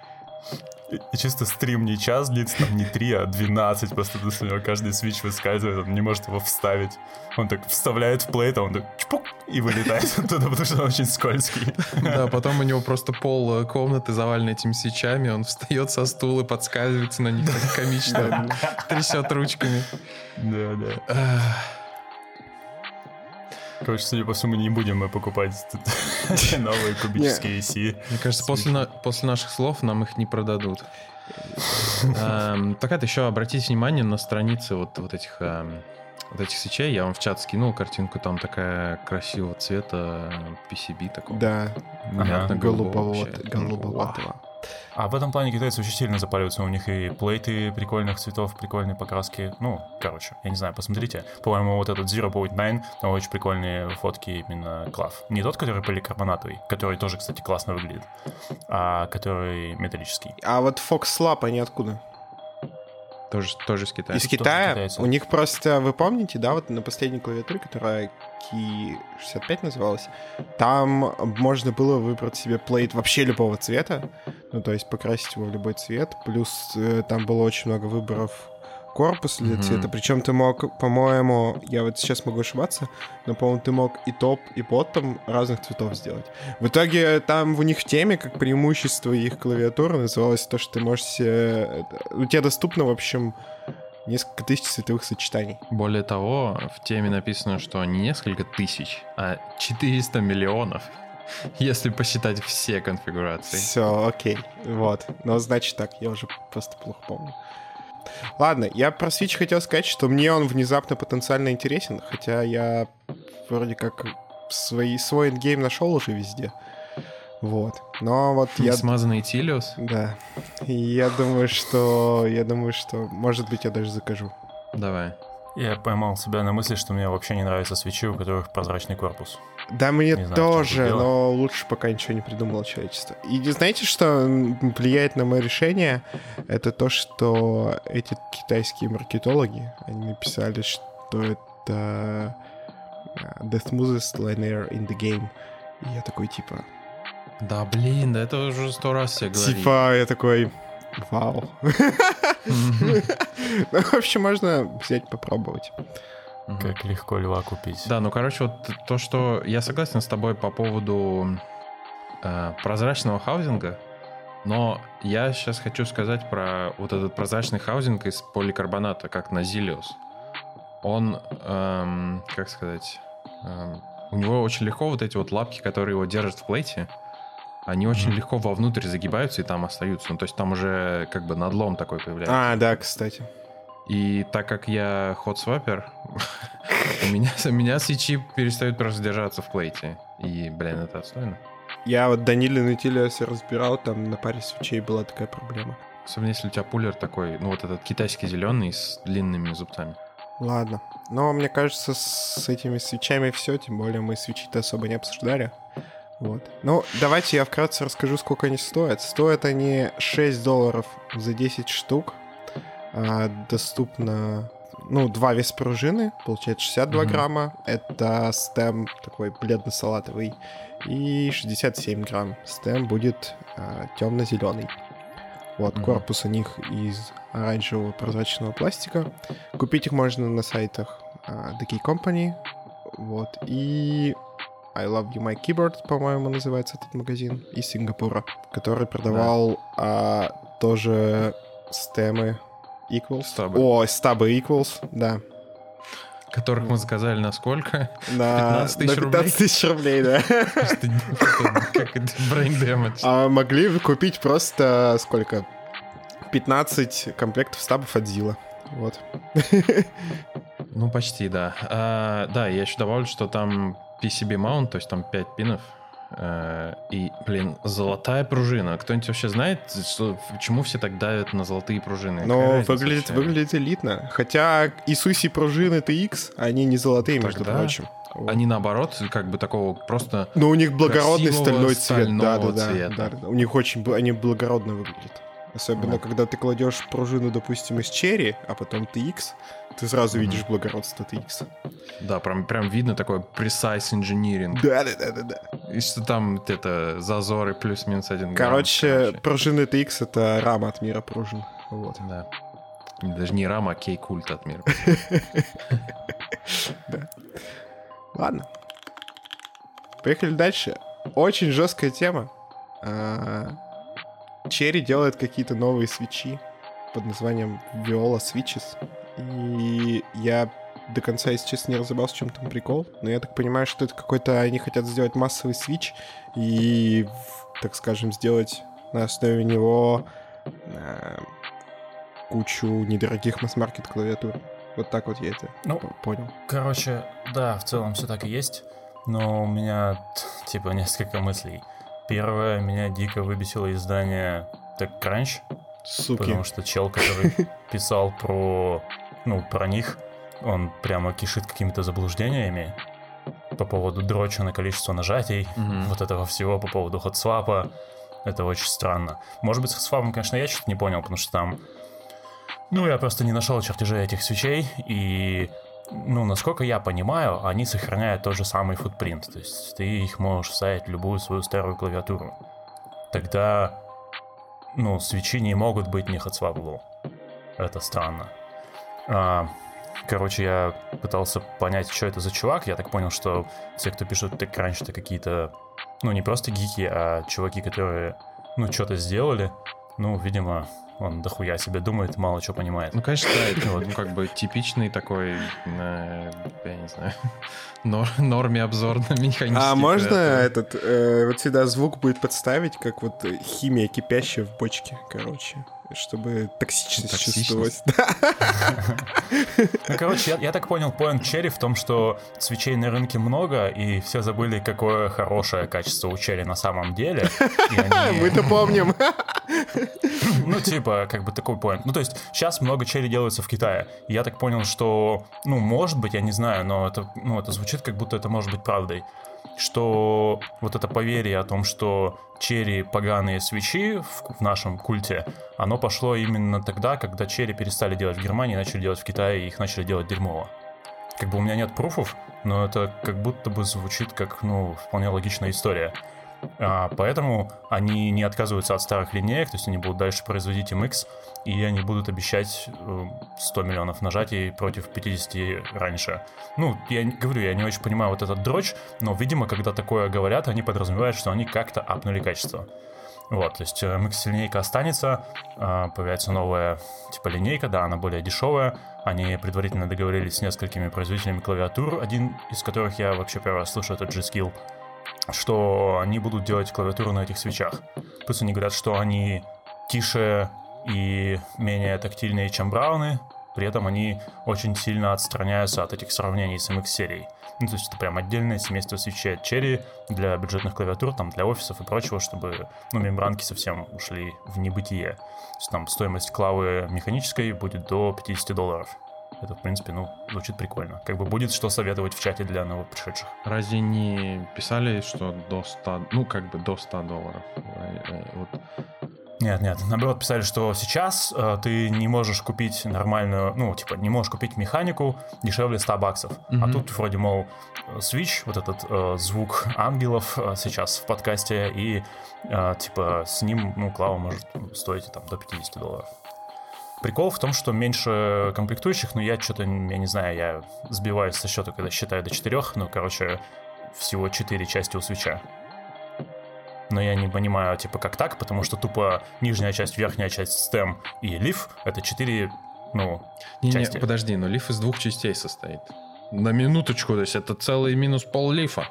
И чисто стрим не час длится, там не 3, а 12, просто у него каждый свич выскальзывает, он не может его вставить. Он так вставляет в плейт, а он так чпук, и вылетает оттуда, потому что он очень скользкий. Да, потом у него просто пол э, комнаты завален этими свечами, он встает со стула, подскальзывается на них так комично, трясет ручками. Да, да. Короче, судя по всему, не будем мы покупать новые кубические си. Мне кажется, после, на, после наших слов нам их не продадут. Эм, так это еще обратите внимание на страницы вот, вот этих эм, вот этих свечей. Я вам в чат скинул картинку, там такая красивого цвета PCB такого. Да, Мятно голубого голубоват, вообще. голубоватого. А в этом плане китайцы очень сильно запариваются. У них и плейты прикольных цветов, прикольные покраски. Ну, короче, я не знаю, посмотрите. По-моему, вот этот Zero Point Nine, там очень прикольные фотки именно клав. Не тот, который поликарбонатовый, который тоже, кстати, классно выглядит, а который металлический. А вот Fox Lab, они откуда? Тоже, тоже с Китая. Из Китая? китайцы. У них просто, вы помните, да, вот на последней клавиатуре, которая Key65 называлась, там можно было выбрать себе плейт вообще любого цвета, ну, то есть покрасить его в любой цвет, плюс э, там было очень много выборов корпуса для Мгм. цвета, причем ты мог, по-моему, я вот сейчас могу ошибаться, но, по-моему, ты мог и топ, и ботtom разных цветов сделать. В итоге там у них в теме, как преимущество их клавиатуры, называлось то, что ты можешь себе... У тебя доступно, в общем, несколько тысяч цветовых сочетаний. Более того, в теме написано, что не несколько тысяч, а 400 миллионов, если посчитать все конфигурации. Все, окей. Вот. Ну, значит так, я уже просто плохо помню. Ладно, я про Switch хотел сказать, что мне он внезапно потенциально интересен, хотя я вроде как свои, свой endgame нашел уже везде. Вот. Но вот я... Смазанный Tealios? Да. И я думаю, что... Я думаю, что... Может быть, я даже закажу. Давай. Я поймал себя на мысли, что мне вообще не нравятся свичи, у которых прозрачный корпус. Да мне Не тоже, но лучше пока ничего не придумало человечество. И знаете, что влияет на мое решение? Это то, что эти китайские маркетологи, они написали, что это э, The smoothest linear in the game. И я такой, типа... Да блин, да это уже сто раз все говорили. Типа, я такой... Вау. Ну, в общем, можно взять попробовать. Мгм. Как легко льва купить. Да, ну короче, вот то, что я согласен с тобой по поводу э, прозрачного хаузинга, но я сейчас хочу сказать про вот этот прозрачный хаузинг из поликарбоната, как на Zilius. Он, эм, как сказать, эм, у него очень легко вот эти вот лапки, которые его держат в плейте, они очень легко вовнутрь загибаются и там остаются. Ну, то есть там уже как бы надлом такой появляется. А, да, кстати. И так как я ход-свапер, у меня, у меня свечи перестают просто держаться в плейте. И, блин, это отстойно. Я вот Данилин и Тилиас разбирал, там на паре свечей была такая проблема. Особенно если у тебя пулер такой, ну вот этот китайский зеленый с длинными зубцами. Ладно. Но мне кажется, с этими свечами все, тем более мы свечи-то особо не обсуждали. Вот. Ну, давайте я вкратце расскажу, сколько они стоят. Стоят они 6 долларов за 10 штук. А, доступно, ну, два вес пружины, получается 62 Мгм. грамма. Это стем такой бледно-салатовый. И 67 грамм. Стем будет темно-зеленый. Вот, Мгм. корпус у них из оранжевого прозрачного пластика. Купить их можно на сайтах а, The Key Company. Вот. И I Love You My Keyboard, по-моему, называется этот магазин. Из Сингапура. Который продавал а, тоже стемы Equals. Стабы. О, стабы Equals, да. Которых мы заказали на сколько? На 15 тысяч на рублей? 15 тысяч рублей, да. Как это brain damage. А могли купить просто сколько? 15 комплектов стабов от Зила. Вот. Ну, почти, да. А, Да, я еще добавлю, что там PCB mount, то есть там 5 пинов. Э, И, блин, золотая пружина. Кто-нибудь вообще знает, что, почему все так давят на золотые пружины? Но разница выглядит, вообще? выглядит элитно. Хотя Исуси пружины TX, они не золотые, между Тогда прочим. Вот. Они наоборот, как бы такого просто... Но у них благородный стальной цвет. Да, да, да, цвета. да, да. У них очень они благородно выглядят. Особенно, Да. когда ты кладешь пружину, допустим, из черри, а потом TX, ты сразу видишь благородство TX. Да, прям, прям видно такой precise engineering. Да, да, да, да, да. И что там это зазоры плюс-минус один грамм, Короче, пружины TX это рама от мира пружин. Вот. Да. Даже не рама, а кей-культ от мира. Ладно. Поехали дальше. Очень жесткая тема. Черри делает какие-то новые свечи под названием Viola Switches. И я до конца, если честно, не разобрался, в чем там прикол. Но я так понимаю, что это какой-то... Они хотят сделать массовый свич и, так скажем, сделать на основе него а, кучу недорогих масс-маркет клавиатур. Вот так вот я это Ну, понял. Короче, да, в целом все так и есть. Но у меня, типа, несколько мыслей. Первое, меня дико выбесило издание TechCrunch, Суки. потому что чел, который писал про, ну, про них, он прямо кишит какими-то заблуждениями по поводу дроча на количество нажатий, Мгм. вот этого всего по поводу ходсвапа. Это очень странно. Может быть, с ходсвапом, конечно, я что-то не понял, потому что там... Ну, я просто не нашел чертежей этих свечей, и... Ну, насколько я понимаю, они сохраняют тот же самый футпринт. То есть ты их можешь вставить в любую свою старую клавиатуру. Тогда, ну, свечи не могут быть не ходсвапable. Это странно. А, короче, я пытался понять, что это за чувак. Я так понял, что все, кто пишут TechCrunch, это какие-то, ну, не просто гики, а чуваки, которые, ну, что-то сделали. Ну, видимо, он дохуя себе думает, мало что понимает. Ну, конечно, да, это вот, ну, как бы типичный такой, э, я не знаю, нор- норме обзор на механический А можно клавиатуры. этот, э, вот сюда звук будет подставить, как вот химия кипящая в бочке, короче, чтобы токсичность, Токсичность? чувствовалась. Ну, короче, я, я так понял, point черри в том, что свечей на рынке много, и все забыли, какое хорошее качество у черри на самом деле. Они- Мы-то помним. Ну, типа, как бы такой point. Ну, то есть, сейчас много черри делается в Китае. Я так понял, что, ну, может быть, я не знаю, но это, ну, это звучит, как будто это может быть правдой. Что вот это поверье о том, что черри поганые свечи в, в нашем культе, оно пошло именно тогда, когда черри перестали делать в Германии, начали делать в Китае, и их начали делать дерьмово. Как бы у меня нет пруфов, но это как будто бы звучит как, ну, вполне логичная история. А, поэтому они не отказываются от старых линеек, то есть они будут дальше производить MX, и они будут обещать э, 100 миллионов нажатий против 50 раньше. Ну, я говорю, я не очень понимаю вот этот дрочь, но, видимо, когда такое говорят, они подразумевают, что они как-то апнули качество. Вот, то есть э, MX линейка останется, а, появится новая типа линейка, да, она более дешевая. Они предварительно договорились с несколькими производителями клавиатур, один из которых я вообще первый раз слышу, это G-Skill что они будут делать клавиатуру на этих свечах. Плюс они говорят, что они тише и менее тактильные, чем брауны, при этом они очень сильно отстраняются от этих сравнений с MX-серией. Ну, то есть это прям отдельное семейство свечей от Cherry для бюджетных клавиатур, там, для офисов и прочего, чтобы, ну, мембранки совсем ушли в небытие. То есть там стоимость клавы механической будет до 50 долларов. Это, в принципе, ну, звучит прикольно. Как бы будет что советовать в чате для новых пришедших. Разве не писали, что до 100, ну, как бы до 100 долларов? Э, э, Вот Нет, нет, наоборот, писали, что сейчас э, ты не можешь купить нормальную, ну, типа, не можешь купить механику дешевле 100 баксов. А Мгм. тут вроде, мол, Switch, вот этот э, звук ангелов э, сейчас в подкасте, и, э, типа, с ним, ну, клава может стоить там до 50 долларов. Прикол в том, что меньше комплектующих, но я что-то, я не знаю, я сбиваюсь со счета, когда считаю до 4, ну, короче, всего 4 части у свеча. Но я не понимаю, типа, как так, потому что тупо нижняя часть, верхняя часть stem и leaf — это 4, ну, Не, не, части. подожди, но лиф из двух частей состоит. На минуточку, то есть это целый минус пол лифа.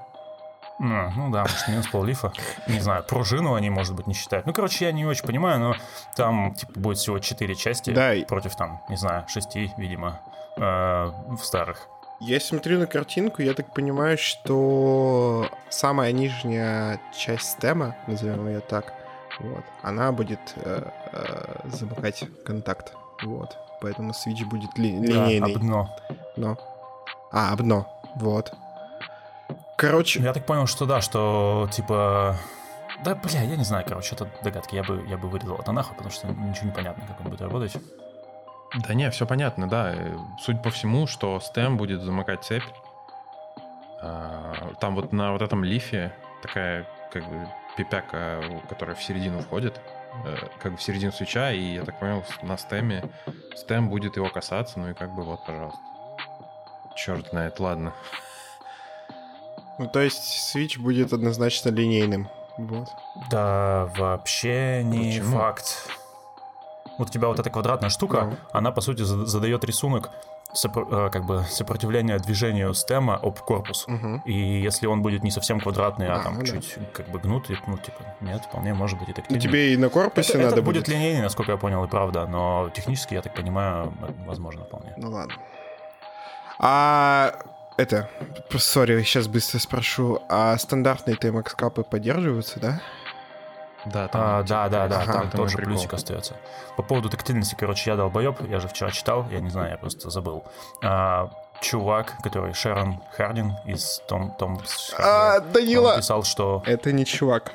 Ну, ну да, может, минус пол лифа. Не знаю, пружину они, может быть, не считают. Ну, короче, я не очень понимаю, но там, типа, будет всего 4 части Да, против, там, не знаю, 6, видимо, э, в старых. Я смотрю на картинку, я так понимаю, что самая нижняя часть стема, назовем ее так, вот, она будет э, э, замыкать контакт. Вот. Поэтому свич будет ли- Да, линейный. об дно. Но. А, об дно. Вот. Короче, Я так понял, что да, что, типа, Да, бля, я не знаю, короче, это догадки. Я бы, я бы вырезал это нахуй, потому что ничего не понятно, как он будет работать. Да не, все понятно, да. Суть по всему, что стем будет замыкать цепь. А, там вот на вот этом лифе такая как бы пипяка, которая в середину входит, э, как бы в середину свеча, и я так понял, на стеме стем будет его касаться, ну и как бы вот, пожалуйста. Черт знает, ладно. Ну, то есть Switch будет однозначно линейным. Вот. Да, вообще не Почему? факт. Вот у тебя вот эта квадратная штука, да. она, по сути, задает рисунок сопро- э, как бы сопротивления движению стема об корпус. Угу. И если он будет не совсем квадратный, а, а там ну чуть да. как бы гнутый, ну, типа, нет, вполне может быть и. Ну, тебе и на корпусе это, надо это будет. будет линейный, насколько я понял, и правда, но технически, я так понимаю, возможно вполне. Ну ладно. А это, сори, сейчас быстро спрошу, а стандартные TMX капы поддерживаются, да? Да, там, а, да, да, да, ага, там тоже прикол. плюсик остается. По поводу тактильности, короче, я долбоеб, я же вчера читал, я не знаю, я просто забыл. А, чувак, который Шерон Хардин из Том Том а, Данила! Он писал, что... Это не чувак.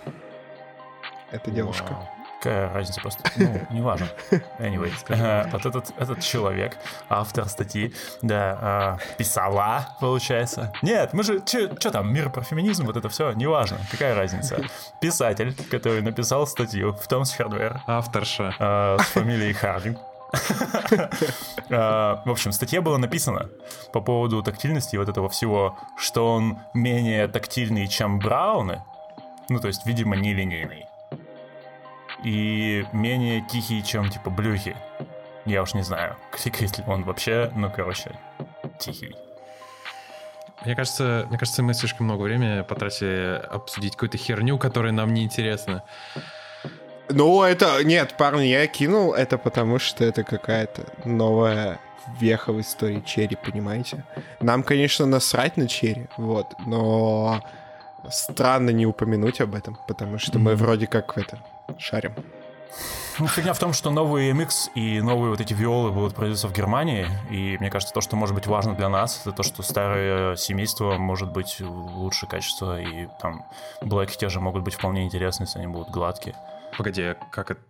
Это девушка. Вау. Какая разница просто? Ну, неважно. Anyway, uh, вот этот, этот человек, автор статьи, да, uh, писала, получается. Нет, мы же, что там, мир про феминизм, вот это все, неважно, какая разница. Писатель, который написал статью в Томс Хардвер. Авторша. Uh, с фамилией Хардинг. В общем, статья была написана по поводу тактильности вот этого всего, что он менее тактильный, чем Брауны, ну, то есть, видимо, нелинейный и менее тихий, чем типа блюхи. Я уж не знаю, кликает ли он вообще, ну, короче, тихий. Мне кажется, мне кажется, мы слишком много времени потратили обсудить какую-то херню, которая нам не интересна. Ну, это... Нет, парни, я кинул это потому, что это какая-то новая веха в истории Черри, понимаете? Нам, конечно, насрать на Черри, вот, но странно не упомянуть об этом, потому что mm-hmm. мы вроде как в это шарим. Ну, фигня в том, что новые MX и новые вот эти виолы будут производиться в Германии, и мне кажется, то, что может быть важно для нас, это то, что старое семейство может быть лучше качества, и там блэки те же могут быть вполне интересны, если они будут гладкие. Погоди, а как это,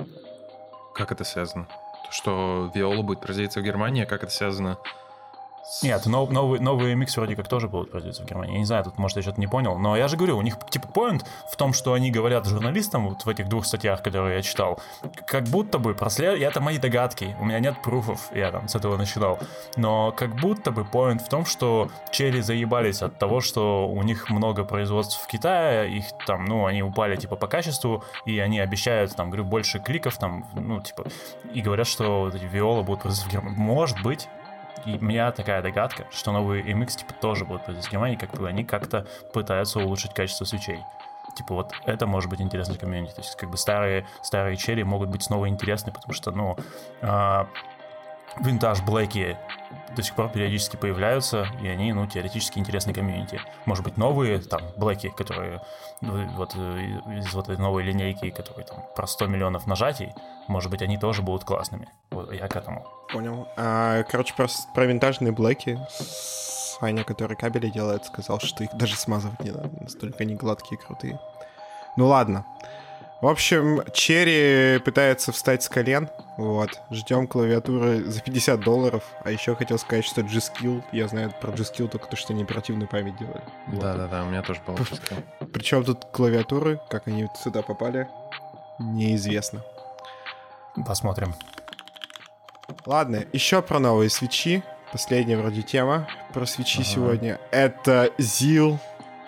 как это связано? То, что виола будет производиться в Германии, а как это связано нет, нов, новый, новые MX вроде как тоже будут производиться в Германии. Я не знаю, тут, может, я что-то не понял. Но я же говорю, у них, типа, point в том, что они говорят журналистам вот в этих двух статьях, которые я читал, как будто бы прослед... Это мои догадки, у меня нет пруфов, я там с этого начинал. Но как будто бы point в том, что черри заебались от того, что у них много производств в Китае, их там, ну, они упали, типа, по качеству, и они обещают, там, говорю, больше кликов, там, ну, типа, и говорят, что вот эти виолы будут производиться в Германии. Может быть, и у меня такая догадка, что новые MX типа тоже будут в Германии, как бы они как-то пытаются улучшить качество свечей. Типа вот это может быть интересно комьюнити. То есть как бы старые, старые черри могут быть снова интересны, потому что, ну, а, винтаж блэки до сих пор периодически появляются, и они, ну, теоретически интересны комьюнити. Может быть, новые, там, блэки, которые ну, вот э, из вот этой новой линейки, которые там про 100 миллионов нажатий, может быть, они тоже будут классными. Вот я к этому. Понял. А, короче, про, про винтажные блэки Саня, который кабели делает, сказал, что их даже смазывать не надо. Настолько они гладкие и крутые. Ну ладно. В общем, Черри пытается встать с колен. Вот. Ждем клавиатуры за 50 долларов. А еще хотел сказать, что G-Skill, я знаю про G-Skill только то, что они оперативную память делали. Да-да-да, вот. у меня тоже было. Причем тут клавиатуры, как они сюда попали, неизвестно. Посмотрим. Ладно, еще про новые свечи. Последняя вроде тема про свечи ага. сегодня. Это ZIL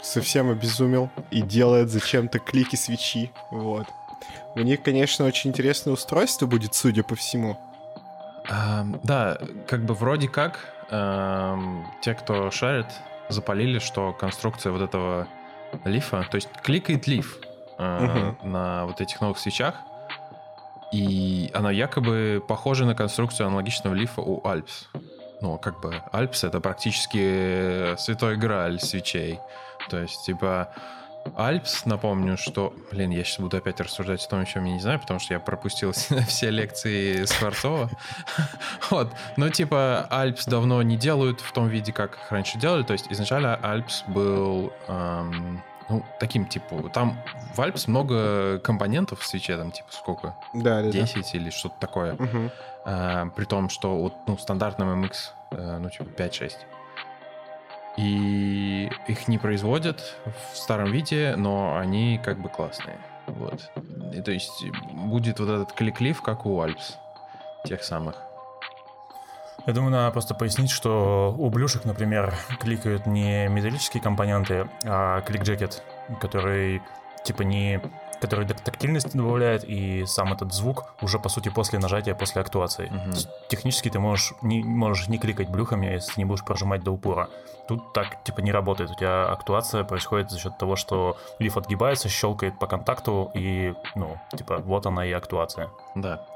совсем обезумел и делает зачем-то клики свечи. Вот. У них, конечно, очень интересное устройство будет, судя по всему. Um, да, как бы вроде как um, те, кто шарит, запалили, что конструкция вот этого лифа, то есть кликает лиф uh, uh-huh. на вот этих новых свечах, и она якобы похожа на конструкцию аналогичного лифа у Alps. Ну, как бы Alps это практически святой грааль свечей. То есть, типа, Альпс, напомню, что... Блин, я сейчас буду опять рассуждать о том, чем я не знаю, потому что я пропустил все лекции Скворцова. вот. Но, типа, Альпс давно не делают в том виде, как их раньше делали. То есть, изначально Альпс был эм, ну, таким, типа, там в Альпс много компонентов в свече, там, типа, сколько? Да, да, 10 или что-то такое. да. А, при том, что вот, ну, в стандартном MX, э, ну, типа, 5-6. И их не производят в старом виде, но они как бы классные. Вот. И, то есть будет вот этот клик-лиф, как у Альпс. Тех самых. Я думаю, надо просто пояснить, что у блюшек, например, кликают не металлические компоненты, а клик-джекет, который типа не который так- тактильность добавляет, и сам этот звук уже, по сути, после нажатия, после актуации. Есть Технически ты можешь не, можешь не кликать блюхами, если не будешь прожимать до упора. Тут так, типа, не работает. У тебя актуация происходит за счет того, что лиф отгибается, щелкает по контакту, и, ну, типа, вот она и актуация. Да.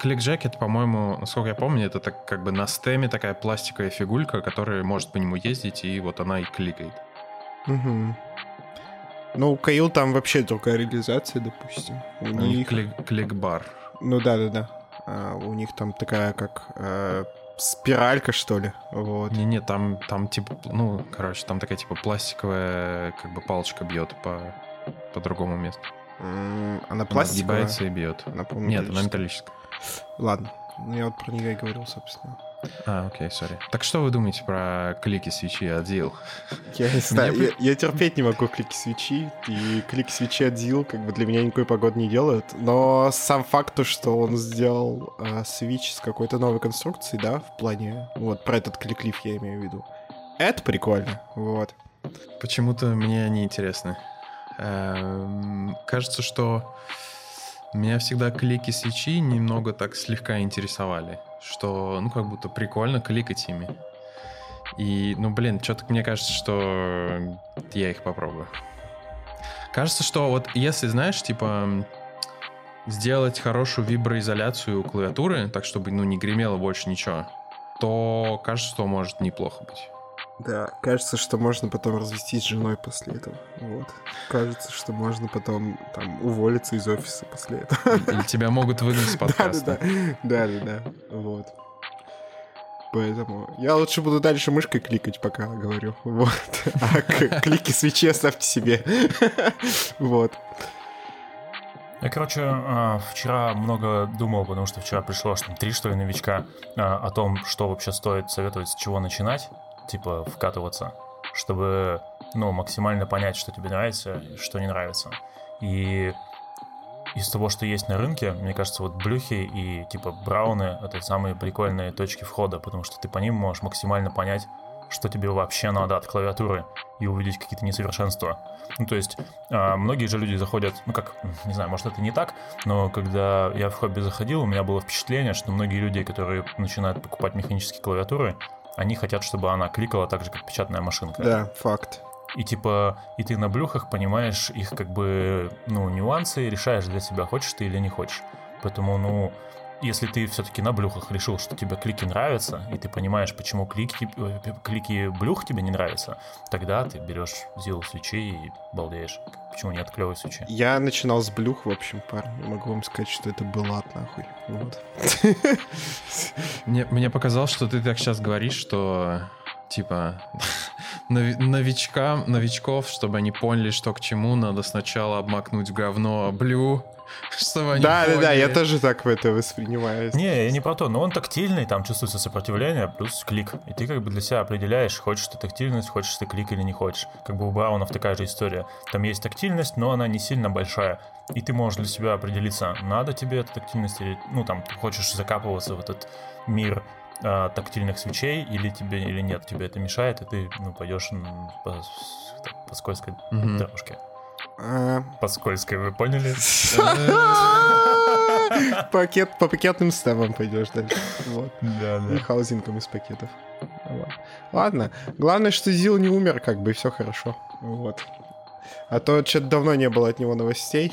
Клик-джекет, по-моему, насколько я помню, это так как бы на стеме такая пластиковая фигулька, которая может по нему ездить, и вот она и кликает. Мгм. Ну, у Каил там вообще другая реализация, допустим. У У них клик- клик-бар. Ну да, да, да. А, у них там такая, как э, спиралька, что ли. Вот. Не-не, там, там типа, ну, короче, там такая типа пластиковая, как бы палочка бьет по, по другому месту. Она Она пластиковая? сгибается и бьет. Она, Нет, она металлическая. Ладно. Ну, я вот про нее и говорил, собственно. А, окей, сори. Так что вы думаете про клики свечи от Zil? Я не знаю, я, я терпеть не могу клики свечи, и клики свечи от Zil как бы для меня никакой погоды не делают. Но сам факт, то, что он сделал э, свич с какой-то новой конструкцией, да, в плане, вот про этот кликлиф я имею в виду. Это прикольно, вот. Почему-то мне они интересны. Эм, Кажется, что меня всегда клики свечи немного так слегка интересовали. Что, ну, как будто прикольно кликать ими. И, ну, блин, что-то мне кажется, что я их попробую. Кажется, что вот если, знаешь, типа, сделать хорошую виброизоляцию клавиатуры, так, чтобы, ну, не гремело больше ничего, то кажется, что может неплохо быть. Да, кажется, что можно потом развестись с женой после этого. Вот. Кажется, что можно потом там уволиться из офиса после этого. Или тебя могут выгнать с подкаста. Да, да, да, вот. Поэтому я лучше буду дальше мышкой кликать, пока говорю. Вот. А клики свечи оставьте себе. Вот. Я, короче, а, вчера много думал, потому что вчера пришло аж там три, что ли, новичка а, о том, что вообще стоит советовать, с чего начинать, типа, вкатываться, чтобы, ну, максимально понять, что тебе нравится, что не нравится. И из того, что есть на рынке, мне кажется, вот блюхи и, типа, брауны — это самые прикольные точки входа, потому что ты по ним можешь максимально понять, что тебе вообще надо от клавиатуры и увидеть какие-то несовершенства. Ну, то есть, а, многие же люди заходят, ну, как, не знаю, может, это не так, но когда я в хобби заходил, у меня было впечатление, что многие люди, которые начинают покупать механические клавиатуры, они хотят, чтобы она кликала так же, как печатная машинка. Да, факт. И типа, и ты на блюхах понимаешь их как бы, ну, нюансы, решаешь для себя, хочешь ты или не хочешь. Поэтому, ну, если ты все-таки на блюхах решил, что тебе клики нравятся, и ты понимаешь, почему клики, э, клики блюх тебе не нравятся, тогда ты берешь зил свечи и балдеешь. Почему нет клевой свечи? Я начинал с блюх, в общем, парни. Могу вам сказать, что это было от нахуй. Вот. Мне, мне показалось, что ты так сейчас говоришь, что типа нови- новичкам, новичков, чтобы они поняли, что к чему, надо сначала обмакнуть в говно блю, чтобы они Да, да, да, я поняли. тоже так в это воспринимаю. Не, я не про то, но он тактильный, там чувствуется сопротивление, плюс клик. И ты как бы для себя определяешь, хочешь ты тактильность, хочешь ты клик или не хочешь. Как бы у Браунов такая же история. Там есть тактильность, но она не сильно большая. И ты можешь для себя определиться, надо тебе эта тактильность или, ну, там, ты хочешь закапываться в этот мир а, тактильных свечей, или тебе, или нет, тебе это мешает, и ты, ну, пойдешь по, по скользкой Мгм. дорожке. А, По скользкой, вы поняли? Пакет, по пакетным стемам пойдешь дальше. Вот. Да, И хаузингом из пакетов. Вот. Ладно. Главное, что Zeal не умер, как бы, и все хорошо. Вот. А то что-то давно не было от него новостей.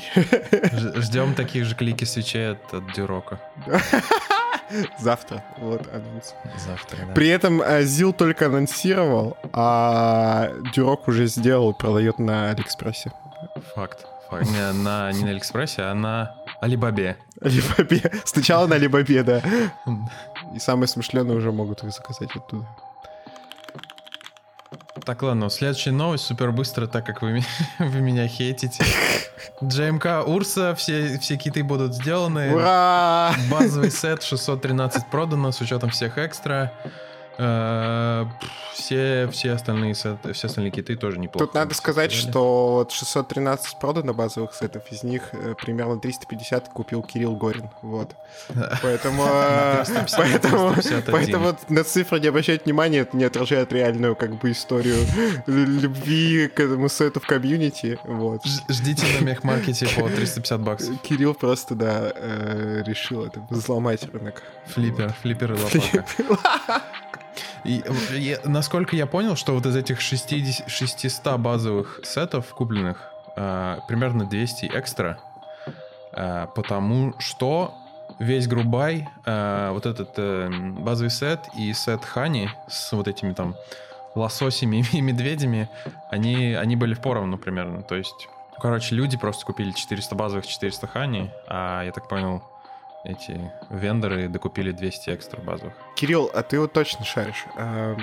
Ждем таких же clicky свитчей от, от Дюрока. Завтра. Вот анонс. Завтра, да. При этом э, Zeal только анонсировал, а Дюрок уже сделал и продает на Алиэкспрессе. Факт. Факт. Не на, не на Алиэкспрессе, а на Алибабе. Алибабе. Сначала на Алибабе, да. И самые смышленые уже могут их заказать оттуда. Так, ладно, следующая новость супер быстро, так как вы, вы меня хейтите. GMK Урса, все, все киты будут сделаны. Ура! Базовый сет 613 продано с учетом всех экстра. Э, все, все, остальные все остальные киты тоже неплохо. Тут надо сказать, что вот 613 продано базовых сетов, из них э, примерно 350 купил Кирилл Горин. Вот. Поэтому, э, поэтому, поэтому на цифры не обращать внимания, это не отражает реальную как бы историю любви к этому сету в комьюнити. Вот. Ждите на мехмаркете по 350 баксов. Кирилл просто, да, решил это взломать рынок. Флиппер, флиппер и лопака. И, и, насколько я понял, что вот из этих 60, 600 базовых сетов купленных, э, примерно 200 экстра, э, потому что весь Грубай, э, вот этот э, базовый сет и сет Хани с вот этими там лососями и медведями, они, они были поровну примерно. То есть, короче, люди просто купили 400 базовых, 400 Хани, а я так понял, эти вендоры докупили 200 экстра базовых. Кирилл, а ты вот точно шаришь. А,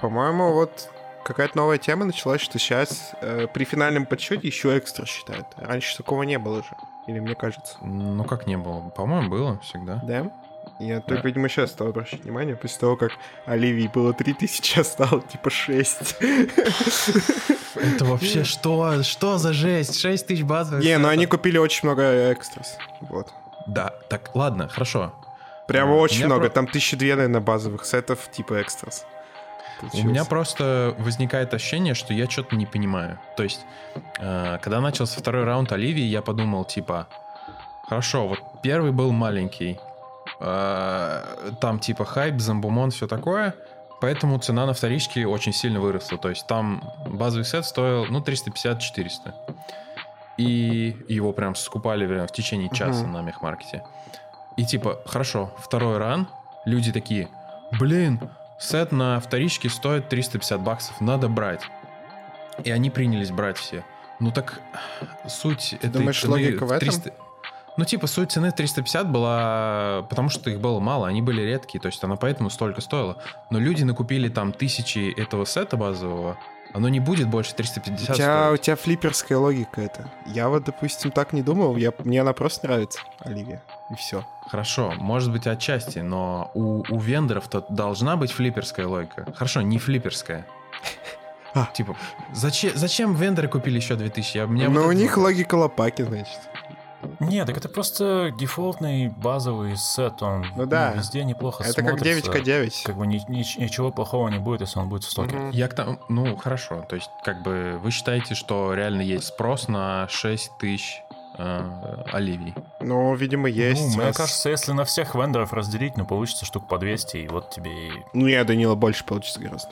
по-моему, вот какая-то новая тема началась, что сейчас э, при финальном подсчете еще экстра считают. Раньше такого не было же. Или мне кажется? Ну как не было? По-моему, было всегда. Да? Я да. только, видимо, сейчас стал обращать внимание, после того, как Оливии было 3000, а стало типа 6. Это вообще что? Что за жесть? 6 тысяч базовых? Не, ну они купили очень много экстрас. Вот. Да, так, ладно, хорошо. Прямо очень много. Про... Там тысячи две, наверное, базовых сетов типа экстрас. У меня просто возникает ощущение, что я что-то не понимаю. То есть, э, когда начался второй раунд Оливии, я подумал, типа, хорошо, вот первый был маленький, э, там типа хайп, зомбумон, все такое, поэтому цена на вторичке очень сильно выросла. То есть там базовый сет стоил, ну, 350-400 и его прям скупали в течение часа uh-huh. на мехмаркете. И типа, хорошо, второй ран, люди такие, блин, сет на вторичке стоит 350 баксов, надо брать. И они принялись брать все. Ну так, суть Ты этой думаешь, цены логика в этом? 300... Ну, типа, суть цены 350 была, потому что их было мало, они были редкие, то есть она поэтому столько стоила. Но люди накупили там тысячи этого сета базового, оно не будет больше 350 у тебя, у тебя флиперская логика это. Я вот, допустим, так не думал. Я, мне она просто нравится, Оливия. И все. Хорошо, может быть отчасти, но у, у вендоров-то должна быть флиперская логика. Хорошо, не флиперская. А. Типа, зачем, зачем вендоры купили еще 2000? Я, меня ну, вот у них логика лопаки, значит. Нет, так это просто дефолтный базовый сет, он ну, да. ну, везде неплохо это смотрится. как 9К9. Как бы ни, ни, ничего плохого не будет, если он будет в стоке. Mm-hmm. Я к тому, ну, хорошо, то есть как бы вы считаете, что реально есть спрос на 6 тысяч э, оливий? Ну, видимо, есть. Ну, мне кажется, если на всех вендоров разделить, ну, получится штук по 200, и вот тебе и... Ну, я Данила больше получится гораздо.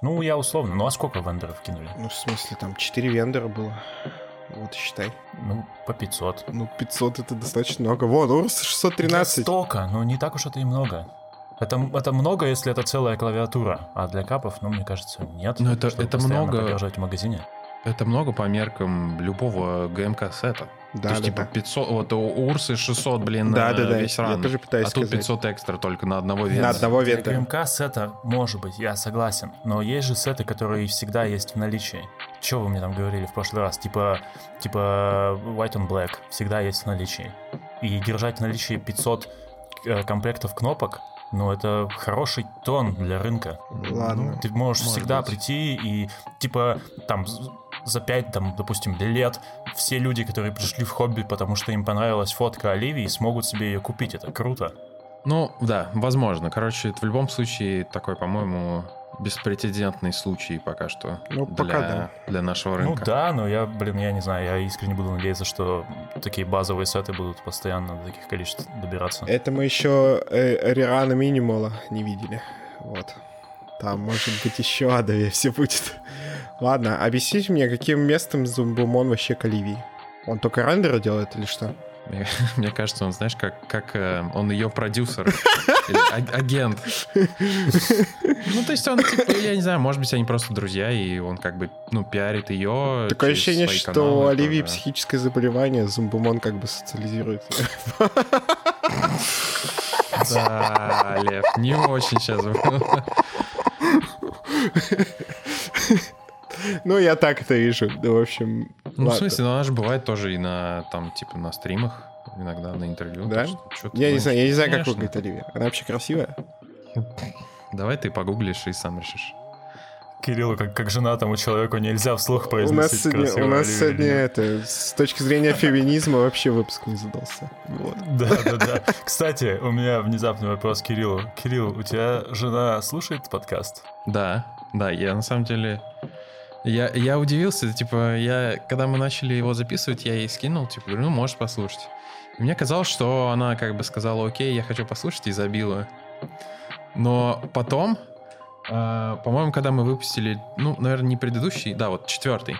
Ну, я условно. Ну, а сколько вендоров кинули? Ну, в смысле, там 4 вендора было. Вот считай. Ну, по 500. Ну, 500 это достаточно много. Вот, Урс 613. Для стока, ну не так уж это и много. Это, это много, если это целая клавиатура, а для капов, ну, мне кажется, нет. Ну, это, это много... поддерживать в магазине. Это много по меркам любого ГМК-сета. Да, То есть, да, типа, да. 500, вот у Урсы 600, блин, да, да, да. весь ран. Я тоже пытаюсь А тут 500 экстра только на одного вента. На одного вента. ГМК-сета, может быть, я согласен. Но есть же сеты, которые всегда есть в наличии. Что вы мне там говорили в прошлый раз? Типа, типа White on Black всегда есть в наличии. И держать в наличии 500 э, комплектов кнопок, ну, это хороший тон для рынка. Ладно. Ну, ты можешь Может всегда быть. прийти и, типа, там, за 5, там, допустим, лет все люди, которые пришли в хобби, потому что им понравилась фотка Оливии, смогут себе ее купить. Это круто. Ну, да, возможно. Короче, это в любом случае такой, по-моему, беспрецедентный случай пока что ну, для, пока да. для нашего рынка. Ну да, но я, блин, я не знаю, я искренне буду надеяться, что такие базовые сеты будут постоянно до таких количеств добираться. Это мы еще э, Риана Минимала не видели. Вот. Там, может быть, еще адовее все будет. Ладно, объясните мне, каким местом Зумбумон вообще к Оливии? Он только рендеры делает или что? Мне, кажется, он, знаешь, как, как э, он ее продюсер агент. Ну, то есть он, типа, или, я не знаю, может быть, они просто друзья, и он как бы, ну, пиарит ее Такое ощущение, что у Оливии психическое заболевание, Зумбумон как бы социализирует. Да, Лев, не очень сейчас Ну, я так это вижу. Да, в общем, Ну, в смысле, ну, она же бывает тоже и на, там, типа, на стримах, иногда на интервью. Да? что Я не знаю, я не знаю, как выглядит Оливия. Она вообще красивая? Давай ты погуглишь и сам решишь. Кириллу, как, как женатому человеку, нельзя вслух У произносить нас сегодня, у нас сегодня это, с точки зрения феминизма вообще выпуск не задался. Вот. Да, да, да. Кстати, у меня внезапный вопрос Кириллу. Кирилл, у тебя жена слушает подкаст? Да, да, я на самом деле... Я, я удивился, типа, я, когда мы начали его записывать, я ей скинул, типа, говорю, ну, можешь послушать. И мне казалось, что она как бы сказала, окей, я хочу послушать, и забила. Но потом, э, по-моему, когда мы выпустили, ну, наверное, не предыдущий, да, вот четвертый,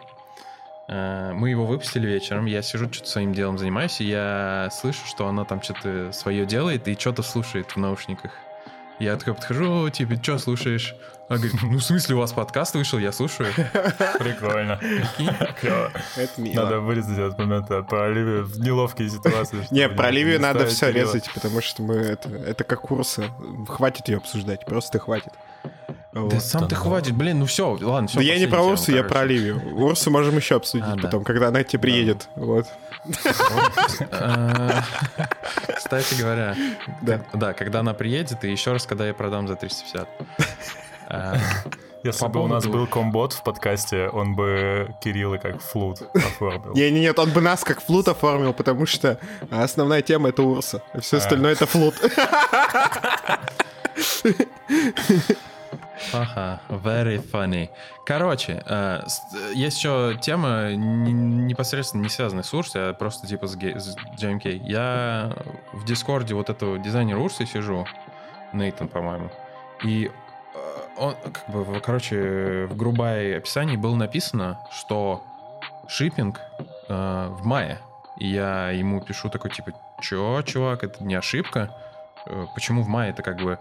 э, мы его выпустили вечером, я сижу, что-то своим делом занимаюсь, и я слышу, что она там что-то свое делает и что-то слушает в наушниках. Я такой подхожу, типа, что слушаешь? Она говорит, ну, в смысле, у вас подкаст вышел, я слушаю. Прикольно. Это мило. Надо вырезать этот момент про Оливию в неловкие ситуации. Не, про Ливию надо все резать, потому что мы это, это как курсы. Хватит ее обсуждать, просто хватит. Вот. Да сам ты хватит, блин, ну все, ладно, все. Да я не про Урсу, я про Оливию. Урсу можем еще обсудить А, потом, когда она к тебе приедет. Вот. Кстати говоря, Да. да, когда она приедет, и еще раз, когда я продам за 350. Э, Если По бы у нас был комбот в подкасте, он бы Кирилла как флут оформил. Не, не, нет, он бы нас как флут оформил, потому что основная тема это Урса, а все А. остальное это флут. Ага, very funny. Короче, э, с- есть еще тема не- непосредственно не связанная с Урсой, а просто типа с, с JMK. Я в Дискорде вот этого дизайнера Урсы сижу, Нейтан, по-моему, и э, он, как бы, короче, в грубое описании было написано, что шиппинг э, в мае. И я ему пишу такой, типа, чё, чувак, это не ошибка? Э, Почему в мае? Это как бы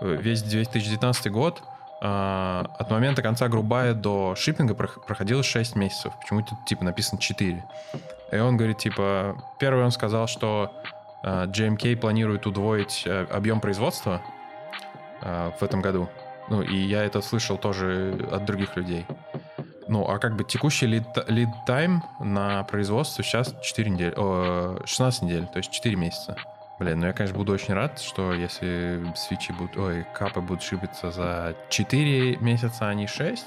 э, весь 2019 год от момента конца Грубая до шиппинга прох- проходило 6 месяцев. Почему тут типа написано 4? И он говорит, типа, первый он сказал, что JMK планирует удвоить а, объем производства в этом году. Ну, и я это слышал тоже от других людей. Ну, а как бы текущий lead time на производство сейчас 4 недели, о, 16 недель, то есть 4 месяца. Блин, ну я, конечно, буду очень рад, что если свечи будут, ой, капы будут шибиться за 4 месяца, а не 6.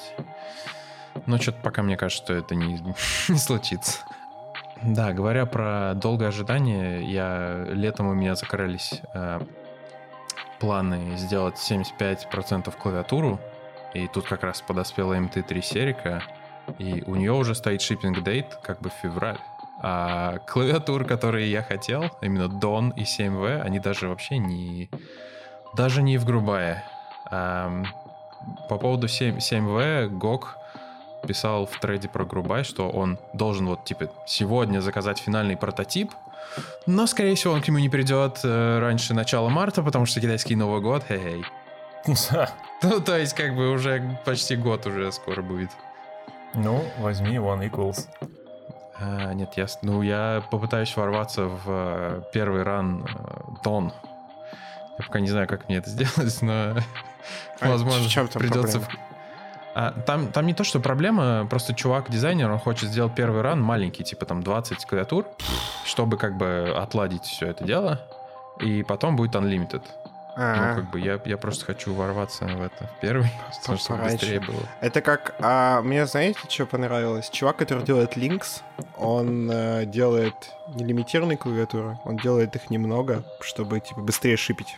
Но что-то пока мне кажется, что это не, не случится. Да, говоря про долгое ожидание, я летом у меня закрылись э, планы сделать 75% клавиатуру, и тут как раз подоспела MT3 серика, и у нее уже стоит шиппинг дейт как бы в февраль. А клавиатуры, которые я хотел, именно Don и 7V, они даже вообще не... Даже не в грубая. Ам, по поводу 7, 7V, Гог писал в трейде про грубай, что он должен вот типа сегодня заказать финальный прототип, но, скорее всего, он к нему не придет э, раньше начала марта, потому что китайский Новый год, хей-хей. Ну, то есть, как бы уже почти год уже скоро будет. Ну, возьми One Equals. А, нет, я, ну, я попытаюсь ворваться в э, первый ран э, Дон. Я пока не знаю, как мне это сделать, но А возможно в чём там придется... проблема? в- А, там, там не то, что проблема, просто чувак-дизайнер, он хочет сделать первый ран маленький, типа там 20 клавиатур, чтобы как бы отладить все это дело, и потом будет Unlimited. Ну, А, как бы я, я просто хочу ворваться в это в первый, потому что пораньше. быстрее было. Это как... а, мне знаете, что понравилось? Чувак, который делает Links, он э, делает не лимитированные клавиатуры, он делает их немного, чтобы типа быстрее шипить.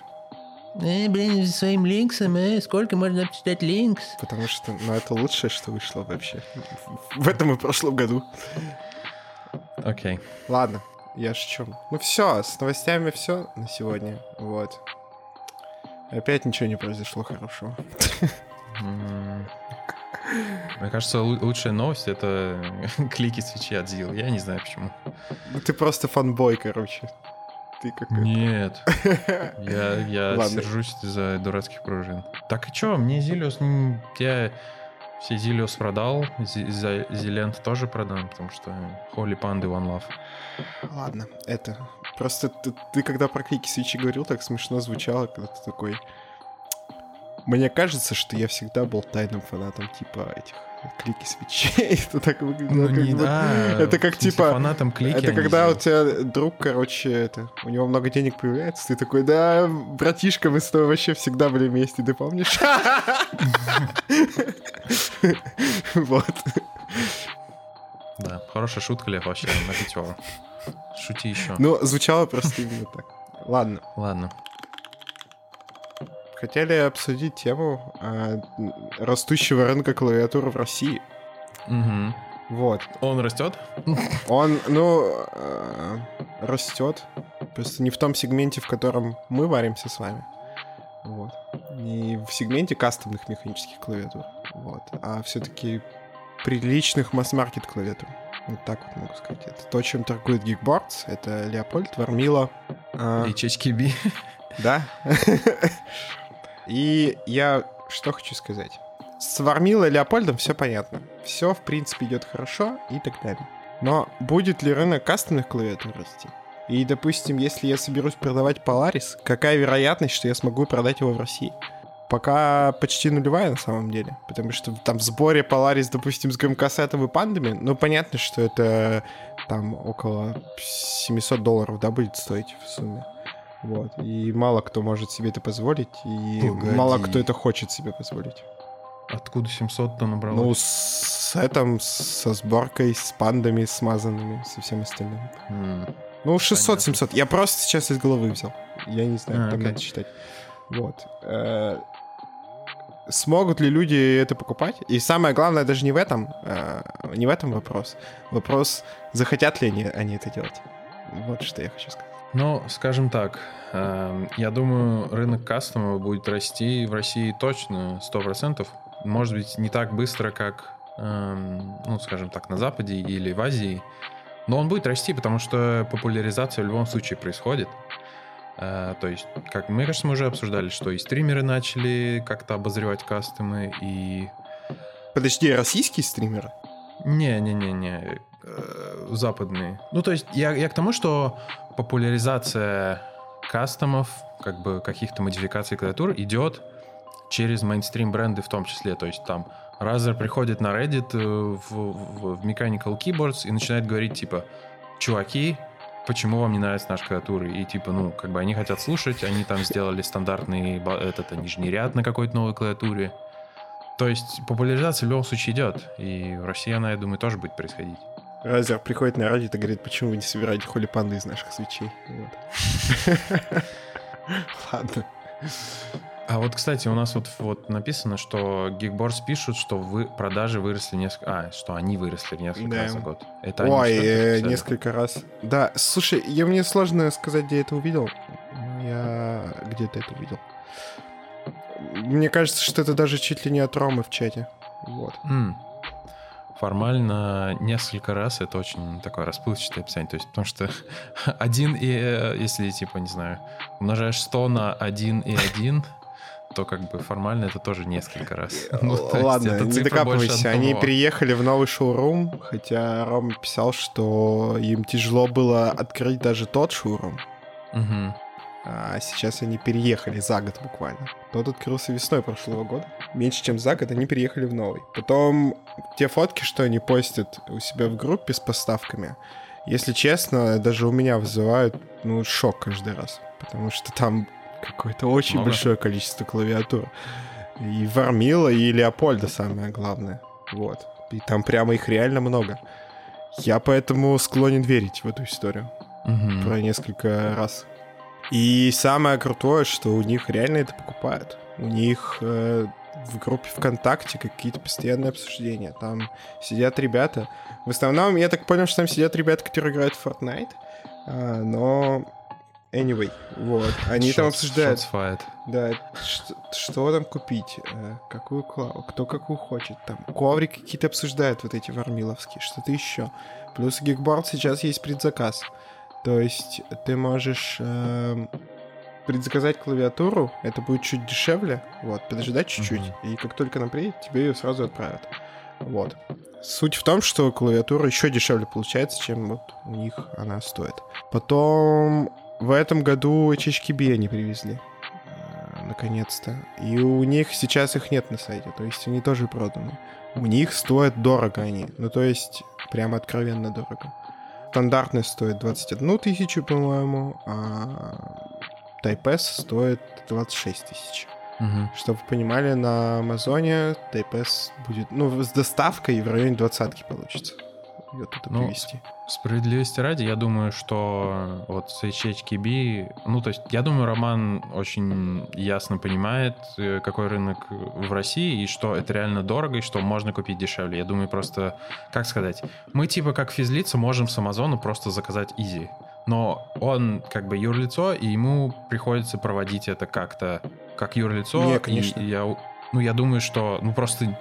Э, блин, своим линксом, э, сколько можно обчитать линкс? Потому что, ну, это лучшее, что вышло вообще. В этом и прошлом году. Окей. Ладно, я шучу. Ну все, с новостями все на сегодня. Вот. Опять ничего не произошло хорошего. Мне кажется, лу- лучшая новость это клики свечи от Зил. Я не знаю почему. Ну ты просто фанбой, короче. Ты какой-то... Нет. Я, я Ладно. сержусь из-за дурацких пружин. Так и чё, мне Зилиус... Я все Зилиус продал, за Зилент тоже продам, потому что Holy Panda One Love. Ладно, это... Просто ты, ты когда про клики свечи говорил, так смешно звучало, когда ты такой... мне кажется, что я всегда был тайным фанатом типа этих клики свечей. Это так выглядело. Ну, как не, бы- да, это как типа... фанатам клики Это когда у сделали. тебя друг, короче, это, у него много денег появляется, ты такой, да, братишка, мы с тобой вообще всегда были вместе, ты помнишь? Вот. Да, хорошая шутка, Лев, вообще, на пятерку. Шути еще. Ну, звучало просто именно так. Ладно. Ладно. Хотели обсудить тему а, м, растущего рынка клавиатур в России. Мгм. Вот. Он растет? Он, ну, э, растет. Просто не в том сегменте, в котором мы варимся с вами. Вот. Не в сегменте кастомных механических клавиатур. Вот. А все-таки приличных масс-маркет клавиатур. Вот так вот могу сказать. Это то, чем торгует Geekboards. Это Леопольд, Вармила. а, И HHKB. да. И я что хочу сказать. С Вармилой и Леопольдом все понятно. Все, в принципе, идет хорошо и так далее. Но будет ли рынок кастомных клавиатур расти? И, допустим, если я соберусь продавать Polaris, какая вероятность, что я смогу продать его в России? Пока почти нулевая на самом деле. Потому что там в сборе Polaris, допустим, с громкассетом и пандами, ну, понятно, что это там около 700 долларов, да, будет стоить в сумме. Вот. И мало кто может себе это позволить, и Погоди. мало кто это хочет себе позволить. Откуда 700-то набралось? Ну, с этом, со сборкой, с пандами смазанными, со всем остальным. М. Ну, 600-700. Я просто сейчас из головы взял. Я не знаю, А, там окей. надо считать. Вот. Э, Смогут ли люди это покупать? И самое главное даже не в этом, э, не в этом вопрос. Вопрос, захотят ли они, они это делать. Вот что я хочу сказать. Ну, скажем так, эм, я думаю, рынок кастома будет расти в России точно 100%. Может быть, не так быстро, как, эм, ну, скажем так, на Западе или в Азии, но он будет расти, потому что популяризация в любом случае происходит. Э, То есть, как мне кажется, мы уже обсуждали, что и стримеры начали как-то обозревать кастомы, и Подожди, российские стримеры? не-не-не-не, э, западные. Ну, то есть я, я к тому, что популяризация кастомов, как бы каких-то модификаций клавиатур идет через мейнстрим бренды в том числе. То есть там Razer приходит на Reddit э, в, в- в Mechanical Keyboards и начинает говорить типа, чуваки, почему вам не нравятся наши клавиатуры? И типа, ну, как бы они хотят слушать, они там сделали стандартный этот нижний ряд на какой-то новой клавиатуре. То есть популяризация в любом случае идет. И в России она, я думаю, тоже будет происходить. Разер приходит на Reddit и говорит, почему вы не собираете холи панды из наших свечей. Ладно. А вот, кстати, у нас вот, вот написано, что Geekboards пишут, что вы, продажи выросли несколько... А, что они выросли несколько Да. раз за год. Это Ой, э, несколько раз. Да, слушай, я, мне сложно сказать, где я это увидел. Я где-то это увидел. Мне кажется, что это даже чуть ли не от Ромы в чате. Вот. М. Формально несколько раз это очень такое расплывчатое описание. То есть, потому что один и... э, Если, типа, не знаю, умножаешь 100 на 1 и 1, то как бы формально это тоже несколько раз. Ну, то Ладно, не докапывайся. Они переехали в новый шоурум, хотя Рома писал, что им тяжело было открыть даже тот шоурум. Мгм. А сейчас они переехали за год буквально. Тот открылся весной прошлого года. Меньше чем за год они переехали в новый. Потом те фотки, что они постят у себя в группе с поставками, если честно, даже у меня вызывают ну, шок каждый раз. Потому что там какое-то очень Много? большое количество клавиатур. И Вармила, и Леопольда самое главное. Вот. И там прямо их реально много. Я поэтому склонен верить в эту историю Мгм. про несколько раз. И самое крутое, что у них реально это покупают. У них э, в группе ВКонтакте какие-то постоянные обсуждения. Там сидят ребята. В основном, я так понял, что там сидят ребята, которые играют в Fortnite. А, но anyway, вот. Они там Shots- обсуждают. shots fired. Да, что, что там купить, э, какую клаву, кто какую хочет, там, коврики какие-то обсуждают, вот эти вармиловские, что-то еще. Плюс у Geekboard сейчас есть предзаказ. То есть ты можешь эм, предзаказать клавиатуру, это будет чуть дешевле, вот, подождать чуть-чуть, и как только она приедет, тебе ее сразу отправят. Вот. Суть в том, что клавиатура еще дешевле получается, чем вот у них она стоит. Потом в этом году HHKB они привезли. Э, наконец-то. И у них сейчас их нет на сайте, то есть они тоже проданы. У них стоят дорого они, ну то есть прямо откровенно дорого. Стандартный стоит 21 тысячу, по-моему, а Type S стоит 26 тысяч. Мгм. Чтобы вы понимали, на Амазоне Type S будет, ну, с доставкой в районе двадцатки получится. Ее туда Ну, привезти. Справедливости ради, я думаю, что вот с HHKB, ну, то есть, я думаю, Роман очень ясно понимает, э, какой рынок в России, и что это реально дорого, и что можно купить дешевле. Я думаю, просто, как сказать, мы типа как физлица можем с Амазона просто заказать изи. Но он как бы юрлицо, и ему приходится проводить это как-то как юрлицо. Не, и конечно. я, у- ну, я думаю, что ну просто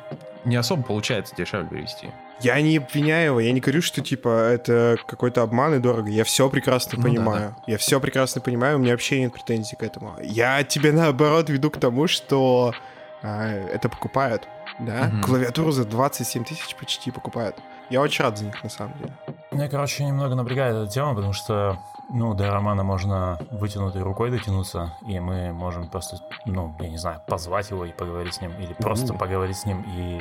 не особо получается дешевле привезти. Я не обвиняю его, я не говорю, что типа это какой-то обман и дорого. Я все прекрасно Ну да, понимаю. Я все прекрасно понимаю, у меня вообще нет претензий к этому. Я тебе наоборот веду к тому, что а, это покупают. Да? Мгм. Клавиатуру за 27 тысяч почти покупают. Я очень рад за них, на самом деле. Меня, короче, немного напрягает эта тема, потому что, ну, до романа можно вытянутой рукой дотянуться, и мы можем просто, ну, я не знаю, позвать его и поговорить с ним, или просто поговорить с ним и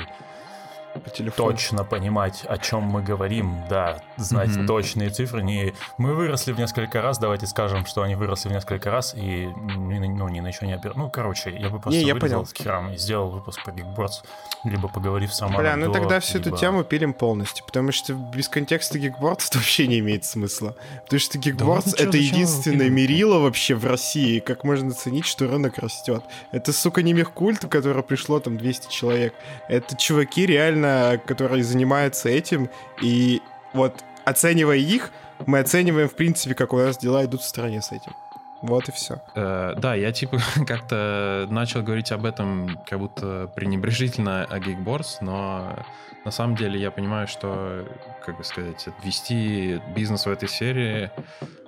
По телефону. точно понимать, о чем мы говорим, да, знать Мгм. точные цифры. Не мы выросли в несколько раз, давайте скажем, что они выросли в несколько раз, и ну, ни на что не опер... Ну, короче, я бы просто Не, я понял. херам и сделал выпуск про Geekboards, либо поговорив с Романом Бля, ну до, тогда всю эту либо- тему пилим полностью, потому что без контекста Geekboards это вообще не имеет смысла. Потому что Geekboards ладно, чё, это зачем единственное мерило вообще в России, как можно оценить, что рынок растет. Это, сука, не мехкульт, у которого пришло там 200 человек. Это чуваки реально, которые занимаются этим, и вот оценивая их, мы оцениваем, в принципе, как у нас дела идут в стране с этим. Вот и все. Э, да, я типа как-то начал говорить об этом как будто пренебрежительно о Geekboards, но на самом деле я понимаю, что, как бы сказать, вести бизнес в этой сфере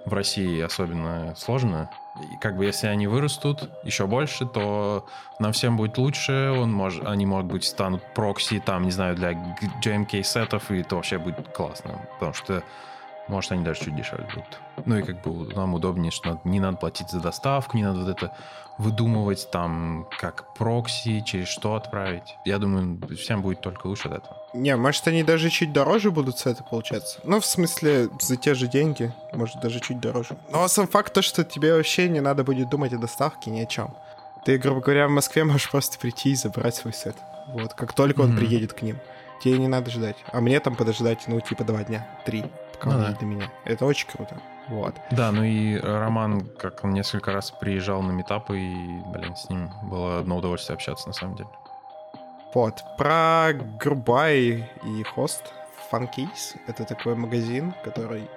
в России особенно сложно. И как бы если они вырастут еще больше, то нам всем будет лучше, он может, они, может быть, станут прокси, там, не знаю, для JMK-сетов, и это вообще будет классно, потому что может, они даже чуть дешевле будут. Ну и как бы нам удобнее, что надо- не надо платить за доставку, не надо вот это выдумывать там, как прокси, через что отправить. Я думаю, всем будет только лучше от этого. Не, может, они даже чуть дороже будут с это получаться. Ну, в смысле, за те же деньги, может, даже чуть дороже. Но сам факт то, что тебе вообще не надо будет думать о доставке ни о чем. Ты, грубо говоря, в Москве можешь просто прийти и забрать свой сет. Вот, как только он Мгм. приедет к ним. Тебе не надо ждать. А мне там подождать, ну, типа, два дня, три, пока Ну он да. до меня. Это очень круто. Вот. Да, ну и Роман, как он несколько раз приезжал на метапы, и, блин, с ним было одно удовольствие общаться, на самом деле. Вот. Про Грубай и Хост. Funkeys. Это такой магазин, который...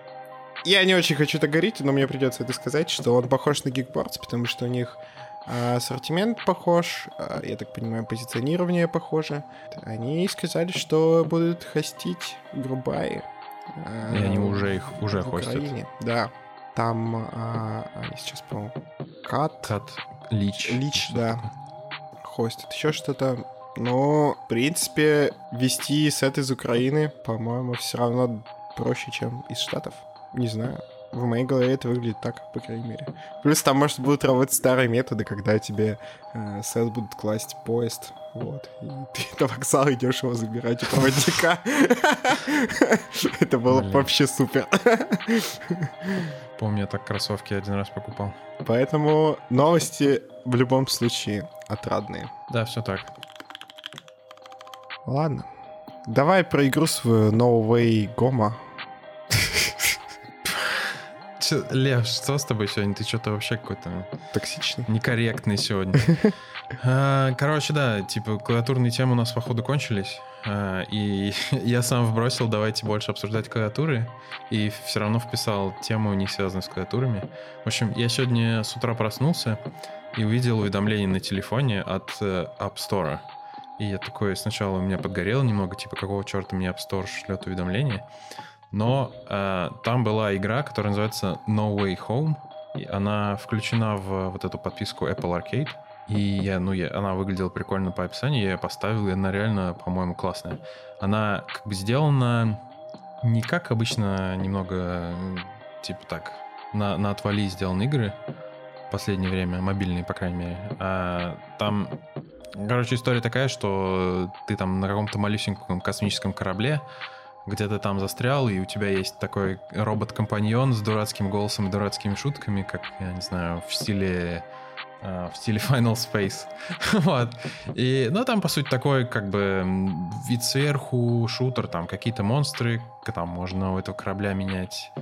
Я не очень хочу это говорить, но мне придется это сказать, что он похож на Geekboards, потому что у них а, ассортимент похож, а, я так понимаю, позиционирование похоже. Они сказали, что будут хостить Грубай. а, И они уже их уже хостят. Да. Там а, сейчас, по-моему, Кат, Кат Лич. Лич, да. Хостит еще что-то. Но, в принципе, вести сет из Украины, по-моему, все равно проще, чем из Штатов. Не знаю. В моей голове это выглядит так, по крайней мере. Плюс там, может, будут работать старые методы, когда тебе э, сет будут класть поезд. Вот. И ты на вокзал идешь его забирать у проводника. Это было вообще супер. Помню, я так кроссовки один раз покупал. Поэтому новости в любом случае отрадные. Да, все так. Ладно. Давай про игру свою No Way Goma. Лев, что с тобой сегодня? Ты что-то вообще какой-то Токсичный. некорректный сегодня. А, Короче, да, типа клавиатурные темы у нас походу кончились. А, И я сам вбросил, давайте больше обсуждать клавиатуры. И все равно вписал тему, не связанную с клавиатурами. В общем, я сегодня с утра проснулся и увидел уведомление на телефоне от э, App Store. И я такой, сначала у меня подгорело немного, типа, какого черта мне App Store шлет уведомление. Но э, там была игра, которая называется No Way Home. И она включена в вот эту подписку Apple Arcade. И я, ну, я, она выглядела прикольно по описанию, я ее поставил, и она реально, по-моему, классная. Она как бы сделана не как обычно, немного, э, типа так, на, на отвали сделаны игры. в последнее время, мобильные, по крайней мере. А, там, короче, история такая, что ты там на каком-то малюсеньком космическом корабле, где ты там застрял, и у тебя есть такой робот-компаньон с дурацким голосом и дурацкими шутками, как, я не знаю, в стиле а, в стиле Final Space. вот. И, ну, там, по сути, такой, как бы, вид сверху, шутер, там, какие-то монстры, там можно у этого корабля менять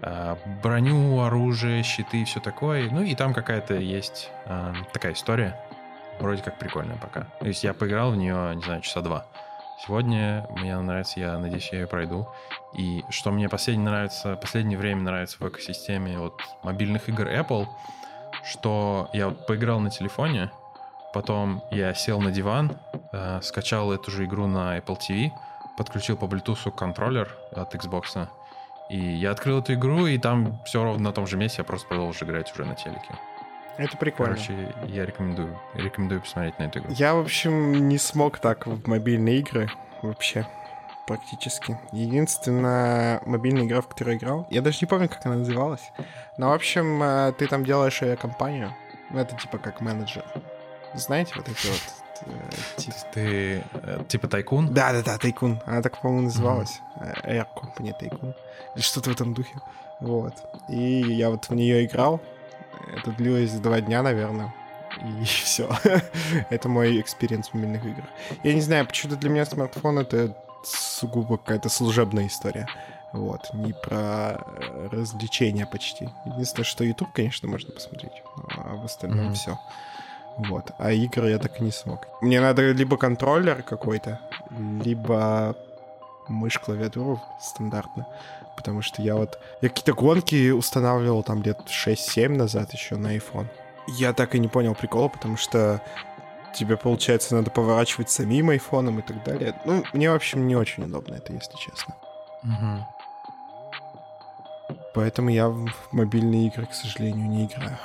а, броню, оружие, щиты и все такое. Ну, и там какая-то есть э, такая история. Вроде как прикольная пока. То есть я поиграл в нее, не знаю, часа два. Сегодня мне нравится, я надеюсь, я ее пройду. И что мне последнее нравится, последнее время нравится в экосистеме вот мобильных игр Apple — что я вот поиграл на телефоне, потом я сел на диван, э, скачал эту же игру на Apple TV, подключил по Bluetooth контроллер от Xbox, и я открыл эту игру, и там все ровно на том же месте, я просто продолжил играть уже на телеке. Это прикольно. Короче, я рекомендую, рекомендую посмотреть на эту игру. Я, в общем, не смог так в мобильные игры вообще практически. Единственная мобильная игра, в которую я играл, я даже не помню, как она называлась. Но, в общем, э, ты там делаешь компанию. Ну, это типа как менеджер. Знаете, вот эти вот... Э, типа... Ты э, типа tycoon? Да-да-да, tycoon. Она так, по-моему, называлась. Air Company Tycoon. Или что-то в этом духе. Вот. И я вот в нее играл. Это длилось два дня, наверное. И все. это мой experience в мобильных играх. Я не знаю, почему-то для меня смартфон это сугубо какая-то служебная история. Вот, не про э, развлечения почти. Единственное, что YouTube, конечно, можно посмотреть, а в остальном mm-hmm. все. Вот. А игры я так и не смог. Мне надо либо контроллер какой-то, либо мышь, клавиатуру стандартно. Потому что я вот... Я какие-то гонки устанавливал там лет 6-7 назад еще на iPhone. Я так и не понял прикола, потому что тебе, получается, надо поворачивать самим айфоном и так далее. Ну, мне, в общем, не очень удобно это, если честно. Угу. Поэтому я в мобильные игры, к сожалению, не играю.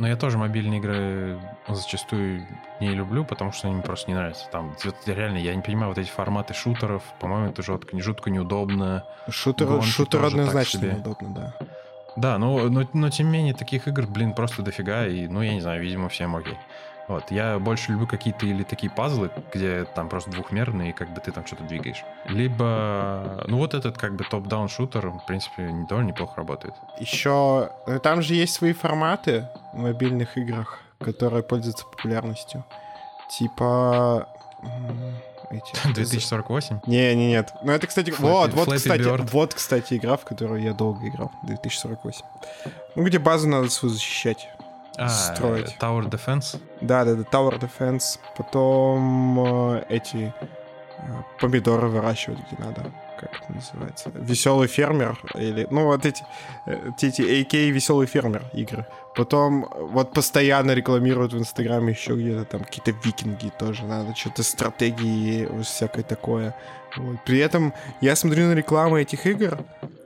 Но я тоже мобильные игры зачастую не люблю, потому что они мне просто не нравятся. Там реально, я не понимаю, вот эти форматы шутеров, по-моему, это жутко, не жутко неудобно. Шутер, шутер однозначно неудобно, да. Да, но, но, но тем не менее, таких игр, блин, просто дофига, и, ну, я не знаю, видимо, всем окей. Вот, я больше люблю какие-то или такие пазлы, где там просто двухмерные, и как бы ты там что-то двигаешь. Либо, ну вот этот как бы топ-даун шутер, в принципе, довольно неплохо работает. Еще, э, там же есть свои форматы в мобильных играх, которые пользуются популярностью. Типа эти. 2048? Не, не, нет. Ну это, кстати, Flappy, вот, вот, кстати, Bird. вот, кстати, игра, в которую я долго играл. 2048. Ну где базу надо свою защищать а, строить. Tower Defense? Да, да, да, Tower Defense. Потом э, эти э, помидоры выращивать где надо. Как это называется? Веселый фермер. Или, ну, вот эти, э, эти AK веселый фермер игры. Потом вот постоянно рекламируют в Инстаграме еще где-то там какие-то викинги тоже. Надо что-то стратегии, всякое такое. Вот. При этом я смотрю на рекламу этих игр,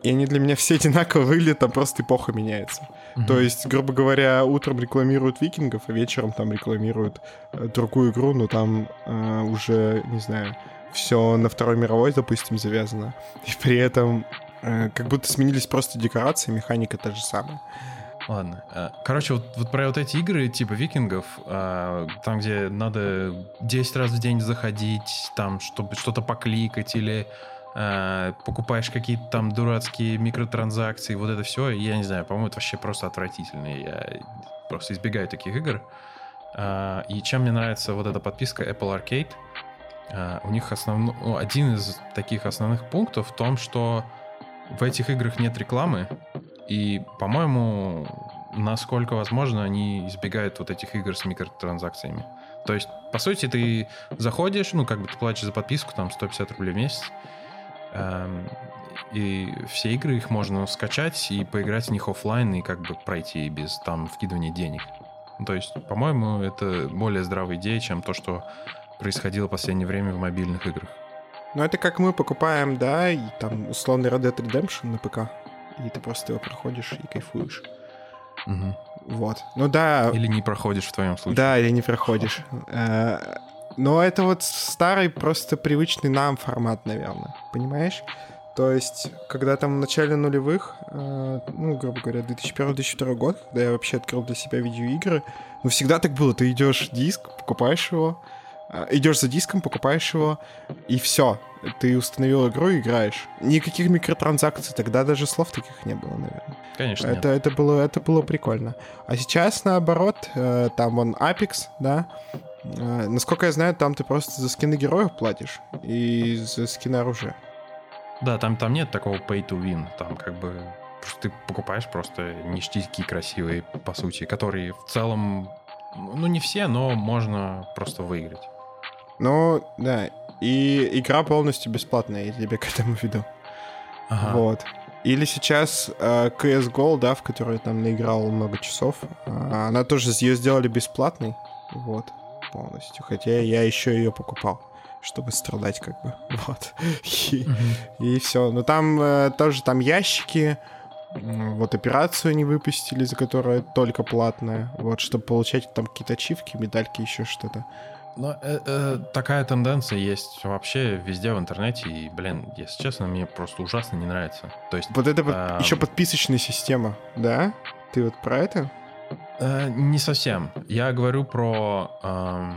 и они для меня все одинаково выглядят, там просто эпоха меняется. Mm-hmm. То есть, грубо говоря, утром рекламируют викингов, а вечером там рекламируют э, другую игру, но там э, уже, не знаю, все на Второй мировой, допустим, завязано. И при этом э, как будто сменились просто декорации, механика та же самая. Ладно. Э, короче, вот, вот про вот эти игры типа викингов, э, там, где надо 10 раз в день заходить, там, чтобы что-то покликать или покупаешь какие-то там дурацкие микротранзакции, вот это все, я не знаю, по-моему, это вообще просто отвратительно. Я просто избегаю таких игр. Э, и чем мне нравится вот эта подписка Apple Arcade, э, у них основной, ну, один из таких основных пунктов в том, что в этих играх нет рекламы, и, по-моему, насколько возможно, они избегают вот этих игр с микротранзакциями. То есть, по сути, ты заходишь, ну, как бы ты платишь за подписку, там, 150 рублей в месяц, и все игры их можно скачать и поиграть в них офлайн и как бы пройти без там вкидывания денег. То есть, по-моему, это более здравая идея, чем то, что происходило в последнее время в мобильных играх. Ну, это как мы покупаем, да, и там условный Red Dead Redemption на ПК, и ты просто его проходишь и кайфуешь. Угу. Вот. Ну да. Или не проходишь в твоем случае. Да, или не проходишь. Но это вот старый, просто привычный нам формат, наверное. Понимаешь? То есть, когда там в начале нулевых, э, ну, грубо говоря, 2001-2002 год, когда я вообще открыл для себя видеоигры, ну, всегда так было. Ты идешь диск, покупаешь его, э, идешь за диском, покупаешь его, и все. Ты установил игру и играешь. Никаких микротранзакций, тогда даже слов таких не было, наверное. Конечно. Это, это, было, это было прикольно. А сейчас, наоборот, э, там он Apex, да, Насколько я знаю, там ты просто за скины героев платишь и за скины оружия. Да, там, там нет такого pay to win. Там как бы ты покупаешь просто ништяки красивые, по сути, которые в целом, ну не все, но можно просто выиграть. Ну, да. И игра полностью бесплатная, я тебе к этому веду. Ага. Вот. Или сейчас э, CSGO, да, в которой я там наиграл много часов, э, она тоже ее сделали бесплатной, вот, полностью. Хотя я еще ее покупал чтобы страдать, как бы. Вот. И, mm-hmm. и все. Но там э, тоже там ящики. Вот операцию они выпустили, за которая только платная. Вот, чтобы получать там какие-то ачивки, медальки, еще что-то. Но э, э, такая тенденция есть вообще везде в интернете, и, блин, если честно, мне просто ужасно не нравится. То есть, вот это э, еще подписочная система, да? Ты вот про это? Э, не совсем. Я говорю про э,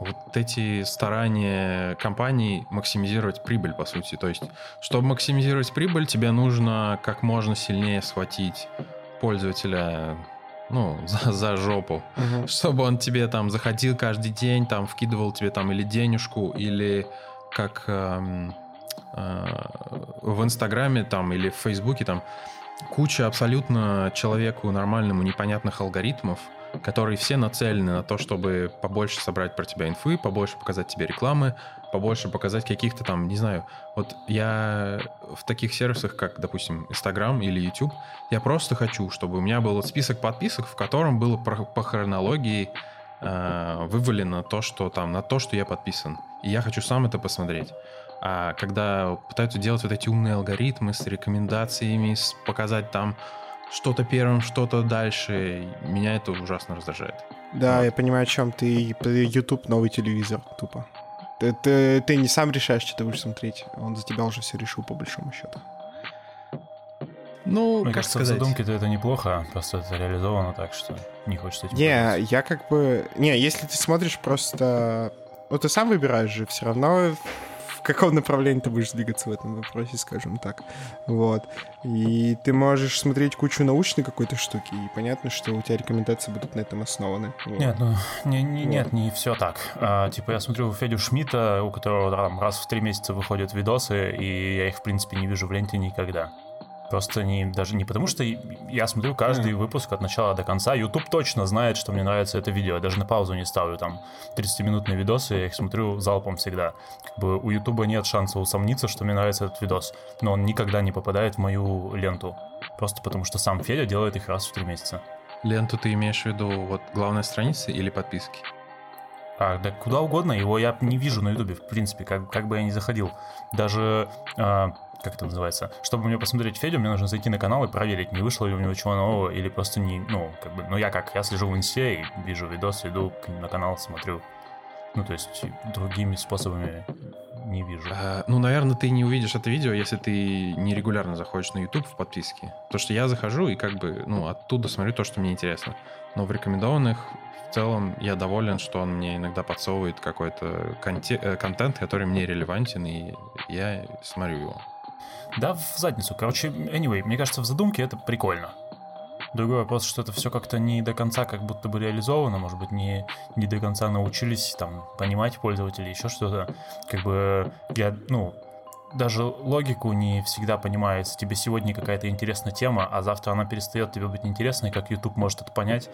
вот эти старания компаний максимизировать прибыль, по сути. То есть, чтобы максимизировать прибыль, тебе нужно как можно сильнее схватить пользователя ну, за, за жопу, uh-huh. чтобы он тебе там заходил каждый день, там вкидывал тебе там или денежку, или как эм, э, в Инстаграме там или в Фейсбуке там куча абсолютно человеку нормальному непонятных алгоритмов, которые все нацелены на то, чтобы побольше собрать про тебя инфы, побольше показать тебе рекламы, побольше показать каких-то там, не знаю, вот я в таких сервисах, как, допустим, Instagram или YouTube, я просто хочу, чтобы у меня был список подписок, в котором было по хронологии э, вывалено то, что там, на то, что я подписан. И я хочу сам это посмотреть. А когда пытаются делать вот эти умные алгоритмы с рекомендациями, с показать там что-то первым, что-то дальше. Меня это ужасно раздражает. Да, вот. я понимаю, о чем ты. YouTube новый телевизор, тупо. Ты, ты, ты не сам решаешь, что ты будешь смотреть. Он за тебя уже все решил, по большому счету. Ну, Мне как кажется, сказать? в задумке-то это неплохо, просто это реализовано так, что не хочется этим Не, пользоваться. я как бы... Не, если ты смотришь просто... Ну, ты сам выбираешь же, все равно в каком направлении ты будешь двигаться в этом вопросе, скажем так. Вот. И ты можешь смотреть кучу научной какой-то штуки, и понятно, что у тебя рекомендации будут на этом основаны. Вот. Нет, ну, не, не, вот. нет, не все так. А, типа, я смотрю Федю Шмидта, у которого там раз в три месяца выходят видосы, и я их, в принципе, не вижу в ленте никогда. Просто не, даже не потому, что я смотрю каждый выпуск от начала до конца. YouTube точно знает, что мне нравится это видео. Я даже на паузу не ставлю. Там 30-минутные видосы, я их смотрю залпом всегда. Как бы у YouTube нет шанса усомниться, что мне нравится этот видос. Но он никогда не попадает в мою ленту. Просто потому, что сам Федя делает их раз в три месяца. Ленту ты имеешь в виду вот главной страницы или подписки? А, да куда угодно, его я не вижу на Ютубе, в принципе, как, как бы я ни заходил. Даже а, как это называется, чтобы мне посмотреть Федю, мне нужно зайти на канал и проверить, не вышло ли у него чего нового, или просто не, ну, как бы, ну я как, я слежу в инсте и вижу видос, иду на канал, смотрю. Ну, то есть другими способами не вижу. А, ну, наверное, ты не увидишь это видео, если ты не регулярно заходишь на YouTube в подписке. То, что я захожу и как бы, ну, оттуда смотрю то, что мне интересно. Но в рекомендованных в целом я доволен, что он мне иногда подсовывает какой-то э, контент, который мне релевантен, и я смотрю его. Да, в задницу. Короче, anyway, мне кажется, в задумке это прикольно. Другой вопрос, что это все как-то не до конца как будто бы реализовано, может быть, не, не до конца научились там понимать пользователи, еще что-то. Как бы я, ну, даже логику не всегда понимается. Тебе сегодня какая-то интересная тема, а завтра она перестает тебе быть интересной, как YouTube может это понять.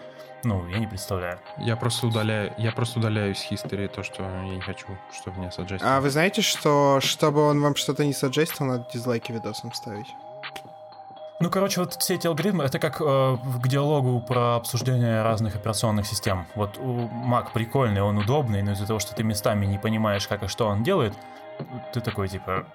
Ну, я не представляю. Я просто удаляю, я просто удаляю из истории то, что я не хочу, чтобы меня саджестил. А вы знаете, что чтобы он вам что-то не саджестил, надо дизлайки видосам ставить? Ну, короче, вот все эти алгоритмы, это как э, к диалогу про обсуждение разных операционных систем. Вот у Mac прикольный, он удобный, но из-за того, что ты местами не понимаешь, как и что он делает, ты такой, типа,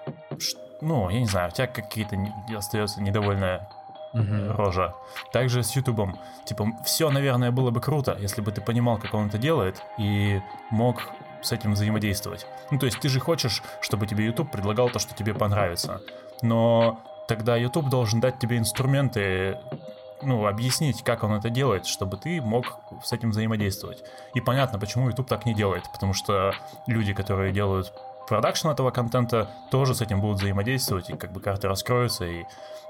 ну, я не знаю, у тебя какие-то остается недовольная угу. рожа. Также с Ютубом. Типа, все, наверное, было бы круто, если бы ты понимал, как он это делает, и мог с этим взаимодействовать. Ну, то есть ты же хочешь, чтобы тебе YouTube предлагал то, что тебе понравится. но тогда YouTube должен дать тебе инструменты, ну, объяснить, как он это делает, чтобы ты мог с этим взаимодействовать. И понятно, почему YouTube так не делает, потому что люди, которые делают продакшн этого контента, тоже с этим будут взаимодействовать, и как бы карты раскроются, и,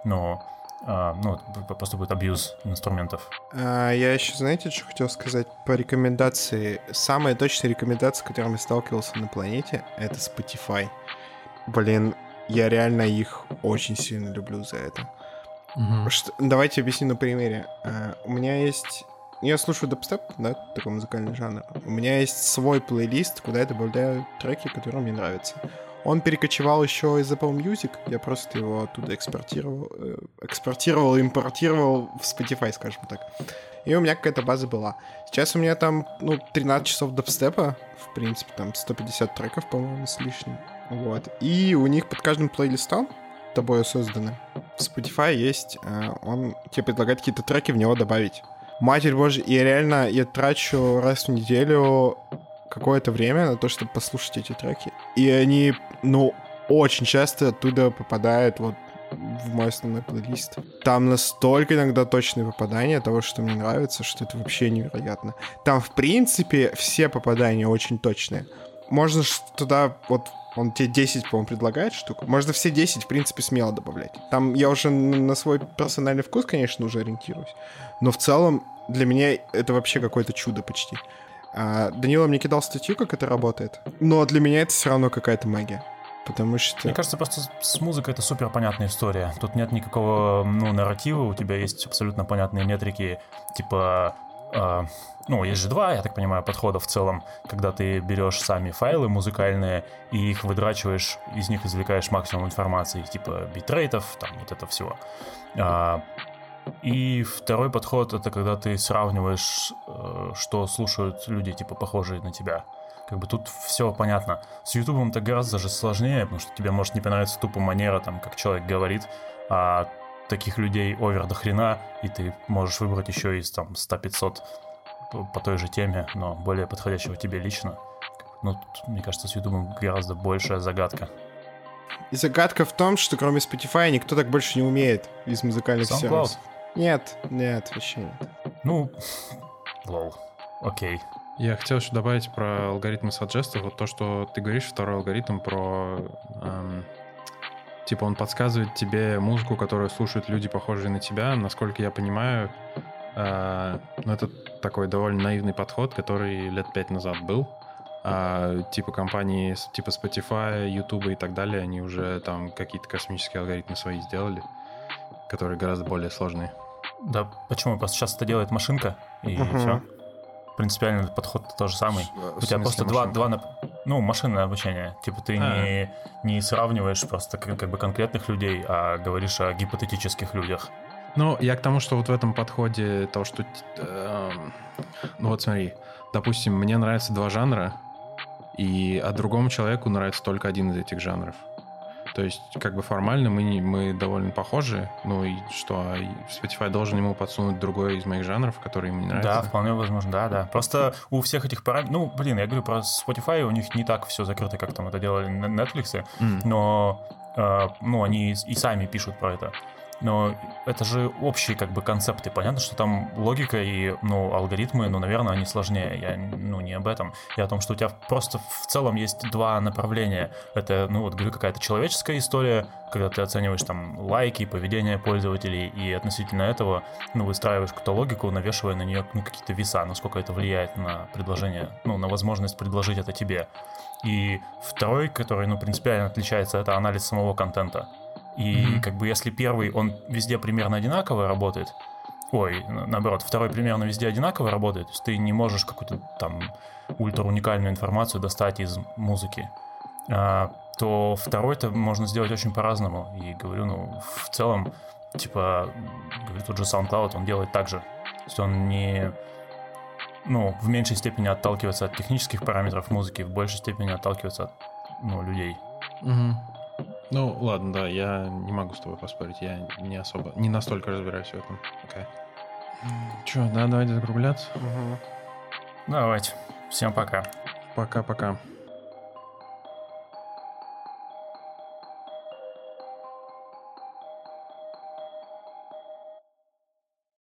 ну, ну, просто будет абьюз инструментов. А, я еще, знаете, что хотел сказать по рекомендации? Самая точная рекомендация, с которой я сталкивался на планете, это Spotify. Блин, я реально их очень сильно люблю за это. Мгм. Что- давайте объясню на примере. А, у меня есть... Я слушаю дабстеп, да, такой музыкальный жанр. У меня есть свой плейлист, куда я добавляю треки, которые мне нравятся. Он перекочевал еще из Apple Music, я просто его оттуда экспортировал, э, экспортировал, импортировал в Spotify, скажем так. И у меня какая-то база была. Сейчас у меня там, ну, 13 часов дабстепа, в принципе, там 150 треков, по-моему, с лишним. Вот. И у них под каждым плейлистом, тобой созданным, в Spotify есть, э, он тебе предлагает какие-то треки в него добавить. Матерь божья, я реально, я трачу раз в неделю какое-то время на то, чтобы послушать эти треки. И они, ну, очень часто оттуда попадают вот в мой основной плейлист. Там настолько иногда точные попадания того, что мне нравится, что это вообще невероятно. Там, в принципе, все попадания очень точные. Можно туда, вот он тебе 10, по-моему, предлагает штук. Можно все 10, в принципе, смело добавлять. Там я уже на свой персональный вкус, конечно, уже ориентируюсь. Но в целом для меня это вообще какое-то чудо почти. А, Данила мне кидал статью, как это работает. Но для меня это все равно какая-то магия. Потому что... Мне кажется, просто с- музыкой это супер понятная история. Тут нет никакого, ну, нарратива, у тебя есть абсолютно понятные метрики, типа, э, ну, есть же два, я так понимаю, подхода в целом, когда ты берешь сами файлы музыкальные и их выдрачиваешь, из них извлекаешь максимум информации, типа битрейтов, там, вот это всего. А, и второй подход это когда ты сравниваешь, э, что слушают люди, типа, похожие на тебя. Как бы тут все понятно. С Ютубом это гораздо же сложнее, потому что тебе может не понравиться тупо манера, там, как человек говорит, а таких людей овер до хрена, и ты можешь выбрать еще из там 100-500 по, по той же теме, но более подходящего тебе лично. Ну, тут, мне кажется, с Ютубом гораздо большая загадка. И загадка в том, что кроме Spotify никто так больше не умеет из музыкальных SoundCloud. сервисов. Нет, нет, вообще нет. Ну, лол. Окей. Я хотел еще добавить про алгоритмы саджеста. Вот то, что ты говоришь, второй алгоритм про... эм, типа он подсказывает тебе музыку, которую слушают люди, похожие на тебя. Насколько я понимаю, э, ну, это такой довольно наивный подход, который лет пять назад был. А, типа компании типа Spotify, YouTube и так далее, они уже там какие-то космические алгоритмы свои сделали, которые гораздо более сложные. Да почему? Просто сейчас это делает машинка, и все. Принципиально подход тот же самый. В У тебя просто два, машинка? два, нап- ну, машинное обучение. Типа ты А. не, не сравниваешь просто как, бы конкретных людей, а говоришь о гипотетических людях. Ну, я к тому, что вот в этом подходе то, что... эм, ну вот смотри, допустим, мне нравятся два жанра, и а другому человеку нравится только один из этих жанров. То есть, как бы формально мы, не- мы довольно похожи, ну и что, а Spotify должен ему подсунуть другой из моих жанров, который ему не Да, нравится. вполне возможно, да, да. Просто у всех этих параметров... Ну, блин, я говорю про Spotify, у них не так все закрыто, как там это делали на Netflix, М. но э, ну, они и сами пишут про это. Но это же общие как бы концепты. Понятно, что там логика и ну, алгоритмы, ну, наверное, они сложнее. Я ну, не об этом. Я о том, что у тебя просто в целом есть два направления. Это, ну, вот говорю, какая-то человеческая история, когда ты оцениваешь там лайки, поведение пользователей, и относительно этого, ну, выстраиваешь какую-то логику, навешивая на нее ну, какие-то веса, насколько это влияет на предложение, ну, на возможность предложить это тебе. И второй, который, ну, принципиально отличается, это анализ самого контента. И Мгм. как бы если первый, он везде примерно одинаково работает, ой, на- наоборот, второй примерно везде одинаково работает, то есть ты не можешь какую-то там ультра уникальную информацию достать из музыки, а, то второй-то можно сделать очень по-разному. И говорю, ну, в целом, типа, говорю, тот же SoundCloud, он делает так же. То есть он не ну, в меньшей степени отталкивается от технических параметров музыки, в большей степени отталкивается от ну, людей. Мгм. Ну, ладно, да, я не могу с тобой поспорить, я не особо, не настолько разбираюсь в этом. Окей. Че, да, давайте закругляться. Мгм. Давайте. Всем пока. Пока-пока.